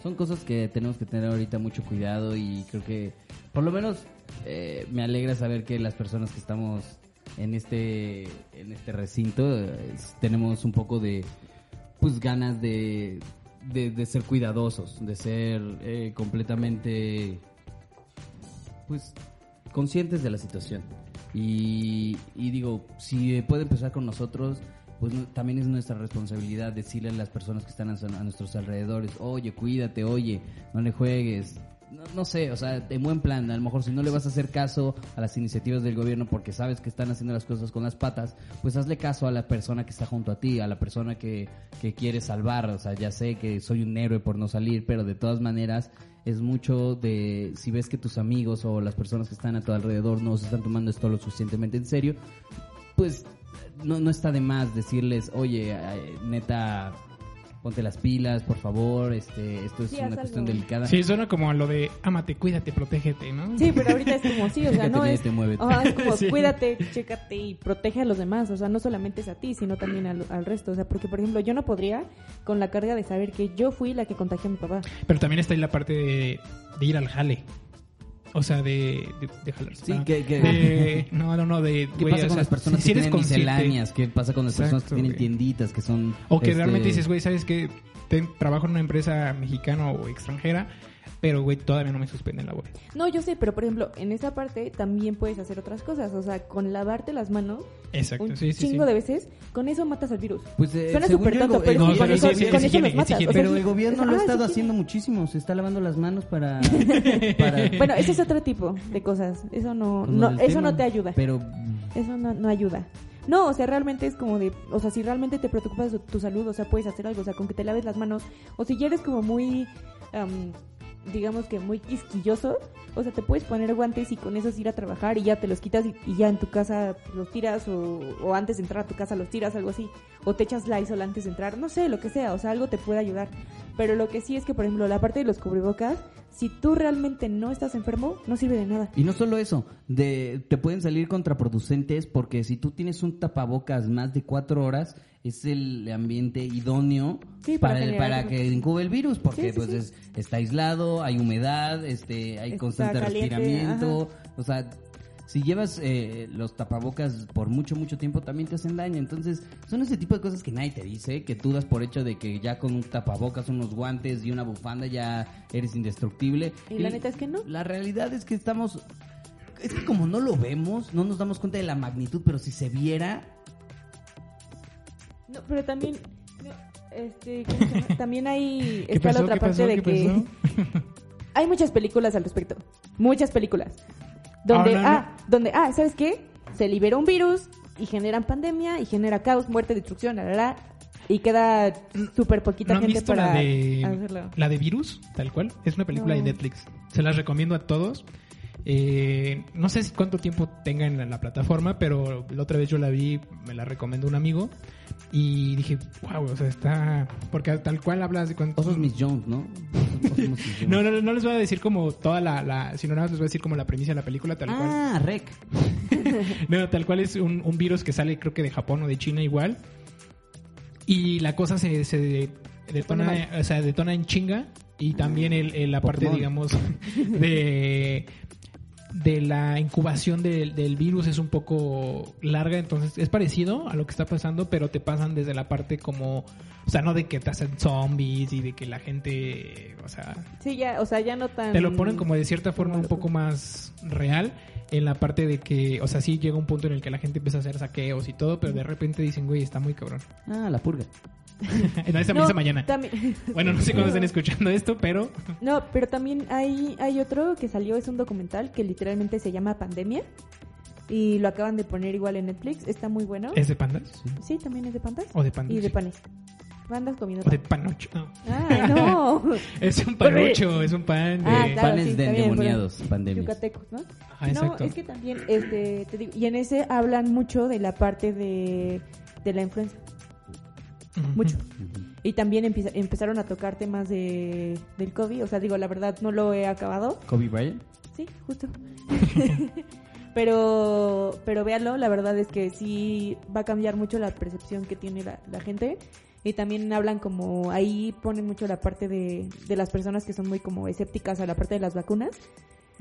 Son cosas que tenemos que tener ahorita mucho cuidado y creo que, por lo menos, eh, me alegra saber que las personas que estamos en este, en este recinto eh, tenemos un poco de, pues, ganas de, de, ser cuidadosos, de ser eh, completamente, pues, conscientes de la situación. Y, digo, si puede empezar con nosotros, pues también es nuestra responsabilidad decirle a las personas que están a nuestros alrededores, oye, cuídate, oye, no le juegues. No, no sé, o sea, en buen plan, a lo mejor si no le vas a hacer caso a las iniciativas del gobierno porque sabes que están haciendo las cosas con las patas, pues hazle caso a la persona que está junto a ti, a la persona que, que quiere salvar. O sea, ya sé que soy un héroe por no salir, pero de todas maneras es mucho de si ves que tus amigos o las personas que están a tu alrededor no se están tomando esto lo suficientemente en serio, pues no, no está de más decirles, oye, eh, neta, ponte las pilas, por favor, este, esto es Sí, una cuestión algo. delicada. Sí, suena como a lo de ámate, cuídate, protégete, ¿no? Sí, pero ahorita es como sí, o sea, no es, es como Sí. cuídate, chécate y protege a los demás, o sea, no solamente es a ti, sino también al, al resto, o sea, porque por ejemplo, yo no podría con la carga de saber que yo fui la que contagié a mi papá. Pero también está ahí la parte de, de ir al jale. O sea, de, de, de jalarse. Sí, que- que- de- no, no, no, de... ¿Qué pasa o con sea, las personas si que tienen misceláneas? ¿Qué pasa con las personas que tienen tienditas, que son... O que este, realmente dices, güey, ¿sabes qué? Ten- trabajo en una empresa mexicana o extranjera, pero, güey, todavía no me suspenden la labor. No, yo sé, pero por ejemplo, en esa parte también puedes hacer otras cosas, o sea, con lavarte las manos Exacto, un sí, sí, chingo sí. de veces, con eso matas al virus. Pues, eh, Suena súper tonto, pero con eso, sí, sí, con es eso los matas. Pero el gobierno lo ha estado sí. haciendo muchísimo, se está lavando las manos para... para Bueno, ese es otro tipo de cosas, eso no, del eso tema. no te ayuda. Pero Eso no, no ayuda. No, o sea, realmente es como de, o sea, si realmente te preocupas de tu salud, o sea, puedes hacer algo, o sea, con que te laves las manos, o si ya eres como muy, am, digamos que muy quisquilloso, o sea, te puedes poner guantes y con esos ir a trabajar y ya te los quitas y, y ya en tu casa los tiras o, o antes de entrar a tu casa los tiras, algo así, o te echas Lysol antes de entrar, no sé, lo que sea, o sea, algo te puede ayudar. Pero lo que sí es que, por ejemplo, la parte de los cubrebocas, si tú realmente no estás enfermo, no sirve de nada. Y no solo eso, de, te pueden salir contraproducentes porque si tú tienes un tapabocas más de cuatro horas, es el ambiente idóneo Sí, para para, el- que incube el virus, porque Sí, sí, pues es- está aislado, hay humedad, este, hay Está constante caliente, respiramiento, o sea, si llevas eh, los tapabocas por mucho, mucho tiempo también te hacen daño. Entonces, son ese tipo de cosas que nadie te dice, que tú das por hecho de que ya con un tapabocas, unos guantes y una bufanda ya eres indestructible. Y la neta es que no. La realidad es que estamos... Es que como no lo vemos, no nos damos cuenta de la magnitud, pero si se viera... No, pero también, no, este, también hay, ¿Qué está pasó? la otra ¿Qué parte pasó? de ¿Qué que hay muchas películas al respecto, muchas películas, donde, Ah, ah, donde, ah, ¿sabes qué? Se libera un virus y generan pandemia y genera caos, muerte, destrucción, la, la, la, y queda súper poquita ¿No han gente visto para la de hacerlo. la de Virus, tal cual? Es una película No. de Netflix. Se las recomiendo a todos. Eh, no sé cuánto tiempo tenga en la plataforma, pero la otra vez yo la vi, me la recomendó un amigo y dije, wow, o sea, está... Porque tal cual hablas de cuánto... Osos Miss Jones, ¿no? No, no, no les voy a decir como toda la, la sino nada más les voy a decir como la premisa de la película, tal cual. Ah, Rec. No, tal cual es un, un virus que sale creo que de Japón o de China igual. Y la cosa se, se de- detona, o sea, detona en chinga. Y también el, el- la parte, Pokémon. digamos, de, de la incubación del, del virus es un poco larga. Entonces es parecido a lo que está pasando, pero te pasan desde la parte como... O sea, no de que te hacen zombies y de que la gente... O sea, Sí, ya, o sea, ya no tan... te lo ponen como de cierta forma un poco más real en la parte de que, o sea, sí llega un punto en el que la gente empieza a hacer saqueos y todo, pero de repente dicen, güey, está muy cabrón. Ah, la purga. no, esa No, misa mañana. también- Bueno, no sé cuándo estén escuchando esto, pero No, pero también hay, hay otro que salió, es un documental que literalmente se llama Pandemia. Y lo acaban de poner igual en Netflix. Está muy bueno. ¿es de pandas? Sí, también es de pandas. O de pandas. Y de panes. Pandas comiendo O de pan. panocho. No. Ah, no. Es un panucho, es un pan de... Ah, claro, Panes sí, de endemoniados, pandemias. Yucatecos, ¿no? Ajá, exacto. No, es que también, este, te digo, y en ese hablan mucho de la parte de, de la influenza. Mucho. Y también empezaron a tocar temas de, del COVID. O sea, digo, la verdad no lo he acabado. Kobe Bryant. Sí, justo. pero, pero véanlo, la verdad es que sí va a cambiar mucho la percepción que tiene la, la gente. Y también hablan como, ahí ponen mucho la parte de, de las personas que son muy como escépticas a la parte de las vacunas.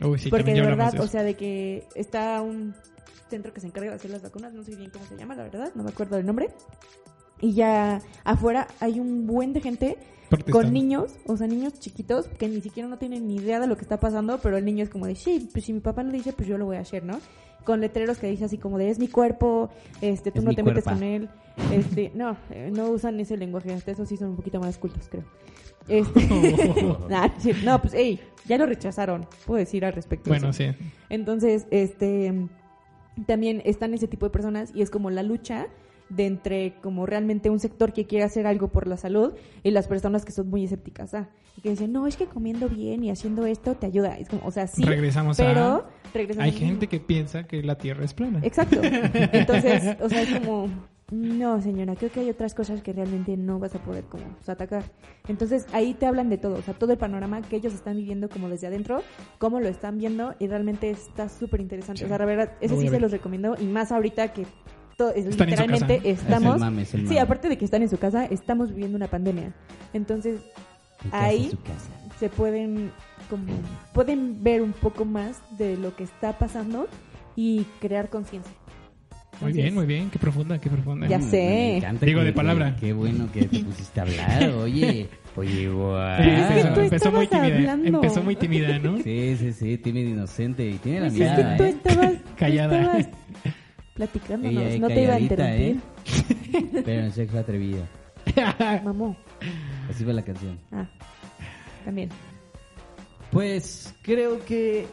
Uy, sí, porque de verdad, o sea, de que está un centro que se encarga de hacer las vacunas, no sé bien cómo se llama, la verdad, no me acuerdo del nombre. Y ya afuera hay un buen de gente Protestando. con niños, o sea, niños chiquitos que ni siquiera no tienen ni idea de lo que está pasando, pero el niño es como de, sí, pues si mi papá lo dice, pues yo lo voy a hacer, ¿no? Con letreros que dice así como de, es mi cuerpo, este, tú Es no te metes con él. Este, no, eh, no usan ese lenguaje, hasta eso sí son un poquito más cultos, creo. Este, nah, sí, no, pues, hey, ya lo rechazaron, puedo decir al respecto. Bueno, sí. Entonces, este también están ese tipo de personas y es como la lucha de entre como realmente un sector que quiere hacer algo por la salud y las personas que son muy escépticas, ah, y que dicen, "No, es que comiendo bien y haciendo esto te ayuda." Es como, o sea, sí, Regresamos pero a... regresamos Hay gente que piensa que la Tierra es plana. Exacto. Entonces, o sea, es como, no, señora, creo que hay otras cosas que realmente no vas a poder como pues, atacar. Entonces, ahí te hablan de todo, o sea, todo el panorama que ellos están viviendo como desde adentro, cómo lo están viendo y realmente está súper interesante. Sí. O sea, la verdad, voy sí se los recomiendo y más ahorita que to- es- Están en su literalmente casa. Es el estamos... mame, es el Sí, aparte de que están en su casa, estamos viviendo una pandemia. Entonces, En casa, ahí en su casa. se pueden como pueden ver un poco más de lo que está pasando y crear conciencia. Muy bien, muy bien. Qué profunda, qué profunda. Ya Mm, sé. me encanta Digo, que- de palabra. Qué bueno que te pusiste a hablar. Oye, oye, guau. Sí, es que empezó, tú empezó muy tímida. hablando. Empezó muy tímida, ¿no? Sí, sí, sí, tímido inocente. Y tiene la Pues es que mirada, tú ¿eh? estabas, tú Callada. estabas platicándonos, Ella es no te iba a calladita, interrumpir. Pero en sexo atrevida. Mamó. Así va la canción. Ah, también. Pues creo que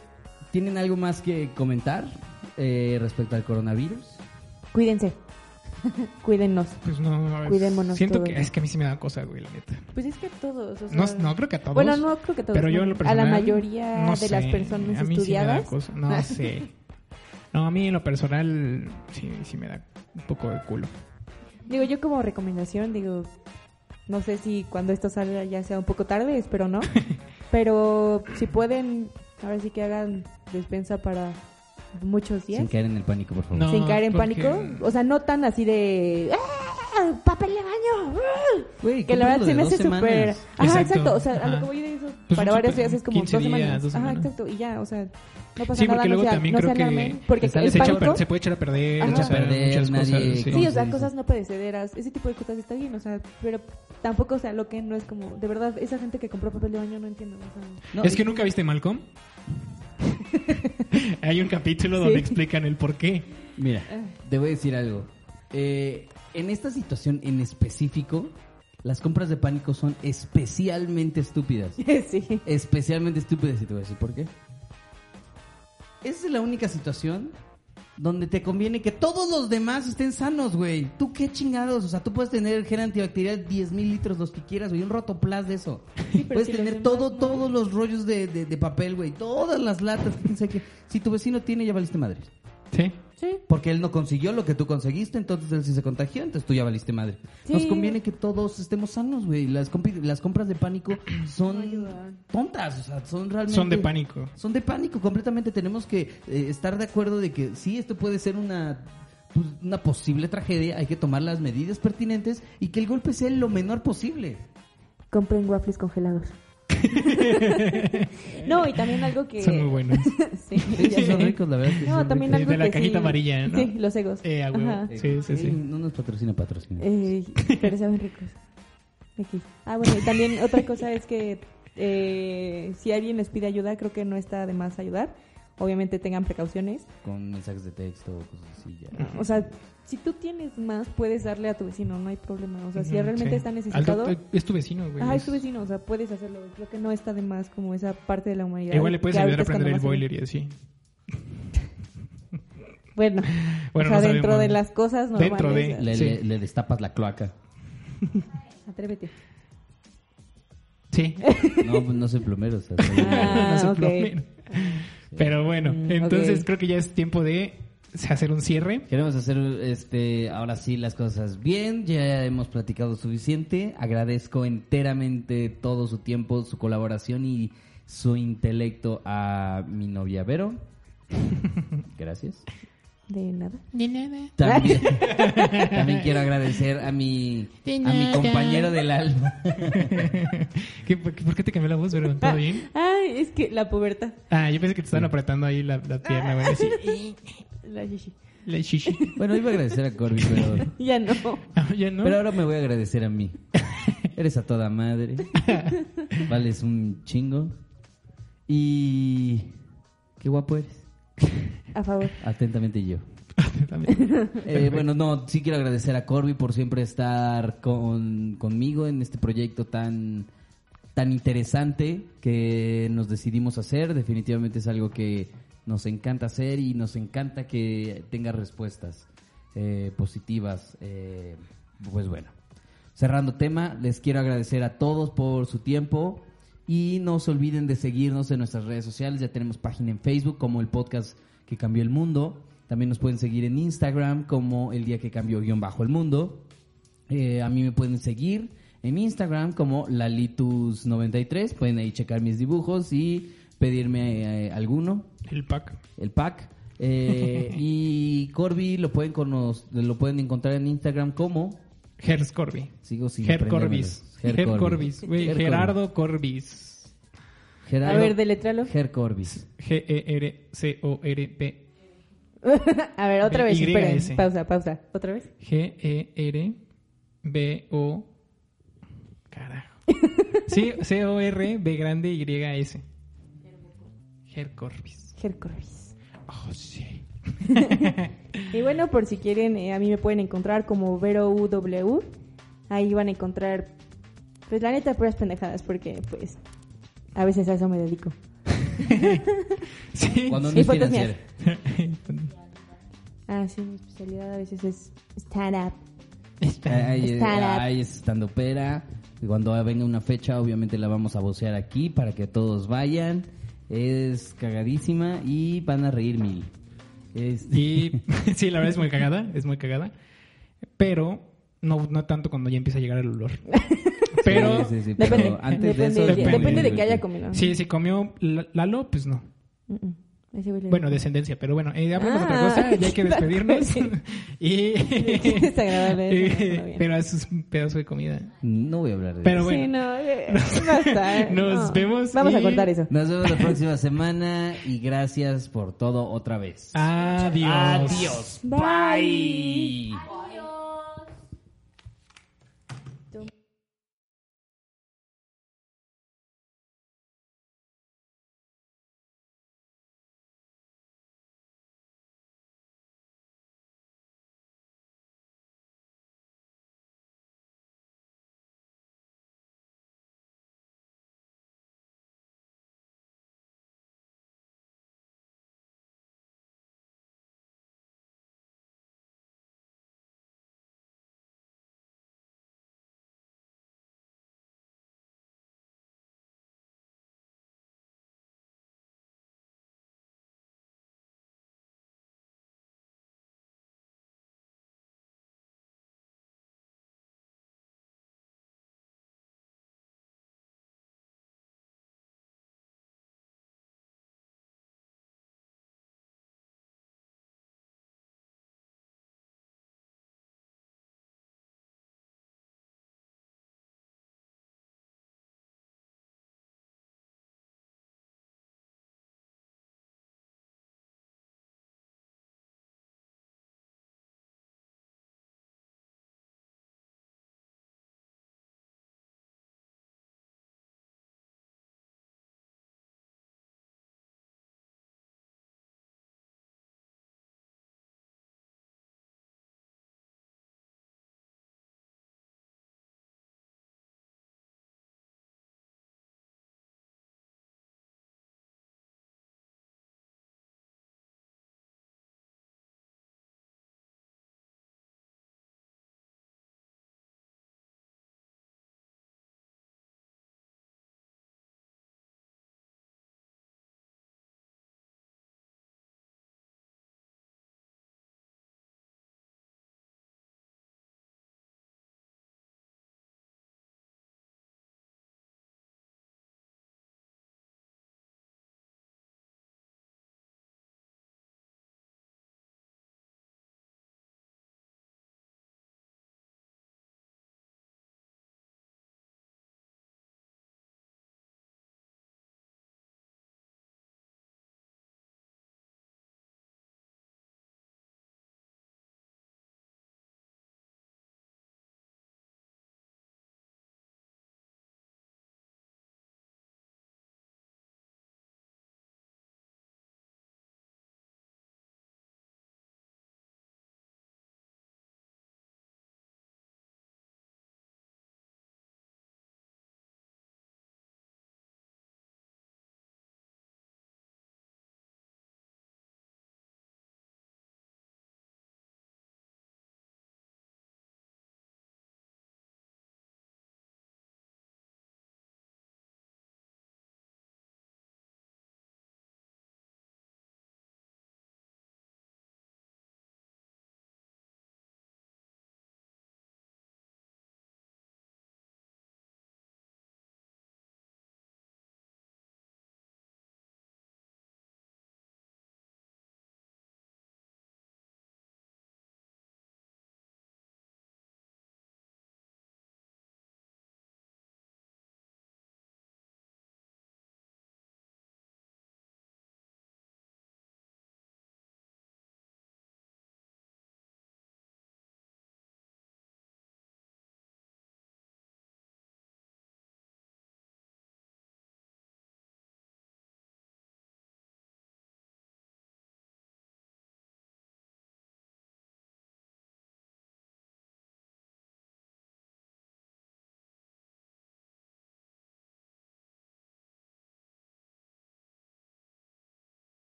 tienen algo más que comentar eh, respecto al coronavirus. Cuídense. Cuídennos. Pues no, es- Cuidémonos siento todos. que es que a mí sí me da cosa, güey, la neta. Pues es que todos. o No, sea- no creo que a todos. Bueno, no creo que todos. Pero yo no. en lo a personal, la mayoría no de las sé, personas a mí sí me da estudiadas. cosa, no sé. No, a mí en lo personal sí, sí me da un poco de culo. Digo, yo como recomendación, digo, no sé si cuando esto salga ya sea un poco tarde, espero no. pero si pueden, ahora sí que hagan despensa para muchos días. Sin caer en el pánico, por favor. No. sin caer en porque- pánico. O sea, no tan así de ¡Ah! ¡Papel de baño! ¡Ah! Que la verdad se me hace súper. Ajá, Exacto. exacto. O sea, a lo que voy eso, Pues para varios días es como 15 dos días, semanas. dos Ajá, exacto. Y ya, o sea, no pasa Sí, nada. porque no luego se, también no creo se que porque sale el se, echa se puede echar a perder, Ajá. echa a perder muchas nadie- cosas. Sí, Sí, ¿cómo o sea, se cosas no perecederas, ese tipo de cosas está bien, o sea, pero tampoco, o sea, lo que no es como, de verdad, esa gente que compró papel de baño no entiendo, o sea, No, es que nunca viste Malcolm. Hay un capítulo donde Sí. explican el por qué. Mira, te voy a decir algo. Eh, en esta situación en específico, las compras de pánico son especialmente estúpidas. sí. Especialmente estúpidas y te voy a decir por qué. Esa es la única situación donde te conviene que todos los demás estén sanos, güey. ¿Tú qué chingados? O sea, tú puedes tener gel antibacterial 10 mil litros, los que quieras, güey. Un rotoplas de eso. puedes si tener demás todo, no. todos los rollos de, de- de papel, güey. Todas las latas. quién sabe qué. Si tu vecino tiene, ya valiste madre. Sí. Sí. Porque él no consiguió lo que tú conseguiste, entonces él sí se contagió, entonces tú ya valiste madre. Sí. Nos conviene que todos estemos sanos, güey. Las, las compras de pánico son tontas, o sea, son realmente... Son de pánico. Son de pánico, completamente. Tenemos que eh, estar de acuerdo de que sí, esto puede ser una, pues, una posible tragedia, hay que tomar las medidas pertinentes y que el golpe sea lo menor posible. Compren waffles congelados. no, y también algo que... Son muy buenos. sí, Sí, son ricos, la verdad. que No, son también De- algo de la que cajita sí- amarilla, ¿no? Sí, los egos. Eh, a huevo. Sí, sí, sí. No nos patrocina, patrocina. Eh, pero saben ricos. Aquí. Ah, bueno, y también otra cosa es que eh, si alguien les pide ayuda, creo que no está de más ayudar. Obviamente tengan precauciones. Con mensajes de texto, cosas así, ya. O sea, si tú tienes más, puedes darle a tu vecino, no hay problema. O sea, si realmente sí. está necesitado, Es tu vecino, güey. ah, es tu vecino, o sea, puedes hacerlo. Creo que no está de más como esa parte de la humanidad. Igual le puedes ayudar a prender el boiler y así. Bueno, Bueno, o sea, no dentro sabemos. de las cosas normales. Dentro de- Le, Sí. le- le destapas la cloaca. Atrévete. Sí. No, pues no soy plomero. o sea, soy- Ah, No se ok. plomen. Pero bueno, Mm, entonces creo que ya es tiempo de hacer un cierre. Queremos hacer este ahora sí las cosas bien, ya hemos platicado suficiente. Agradezco enteramente todo su tiempo, su colaboración y su intelecto a mi novia Vero. Gracias. De nada. También, también quiero agradecer a mi a mi compañero del alma. ¿Qué, por, qué- por qué te cambió la voz, pero ¿Todo bien? Ay, es que la pubertad. Ah, yo pensé que te estaban apretando ahí la, la pierna, güey. Así, La shishi. la shishi. Bueno, iba a agradecer a Corby, pero, Ya no. Ah, ya no. pero ahora me voy a agradecer a mí. Eres a toda madre. Vales un chingo. Y qué guapo eres. A favor. Atentamente yo. Eh, bueno, no, sí quiero agradecer a Corby por siempre estar con, conmigo en este proyecto tan, tan interesante que nos decidimos hacer. Definitivamente es algo que nos encanta hacer y nos encanta que tenga respuestas eh, positivas. eh, pues bueno, cerrando tema, les quiero agradecer a todos por su tiempo y no se olviden de seguirnos en nuestras redes sociales. Ya tenemos página en Facebook como el podcast que cambió el mundo. También nos pueden seguir en Instagram como el día que cambió guion bajo el mundo. Eh, a mí me pueden seguir en Instagram como Lalitus93. Pueden ahí checar mis dibujos y pedirme eh, alguno, El pack. el pack. Eh, y Corby lo pueden, lo pueden encontrar en Instagram como... Gers Corby. Sigo sin Ger. Corbis. Ger Ger Corbis. Corbis. Güey, Ger Gerardo Corbis. Gerardo A ver, deletralo. Ger Corbis. E G-E-R-C-O-R-P. A ver, otra vez. Esperen. Pausa, pausa. ¿Otra vez? G-E-R-B-O. Carajo. Sí, C-O-R-B grande Y-S. Ger Corbis. Hercorvis. Oh, sí. Y bueno, por si quieren, eh, a mí me pueden encontrar como Vero UW. Ahí van a encontrar, pues la neta, puras pendejadas, porque pues a veces a eso me dedico. Sí. Cuando no Y es fotos financiero. Ah, sí, mi especialidad a veces es stand-up. Ahí, Stand-up. ahí es estando pera. Y Cuando venga una fecha, obviamente la vamos a vocear aquí para que todos vayan. Es cagadísima y van a reír mil. Este- Y sí, la verdad es muy cagada, es muy cagada. Pero no, no tanto cuando ya empieza a llegar el olor. Pero Sí, sí, sí, pero Depende, antes depende, de eso... depende. depende de que haya comido. sí, si comió la- Lalo, pues no. Bueno, descendencia, pero bueno, eh, hablemos de otra Ah, cosa, ya hay que despedirnos. y pero eso es un pedazo de comida. No voy a hablar de Pero eso. bueno, Sí, no, eh, eh, Nos no. vemos Vamos a cortar eso. Nos vemos la próxima semana y gracias por todo otra vez. Adiós. Adiós. Bye. Bye.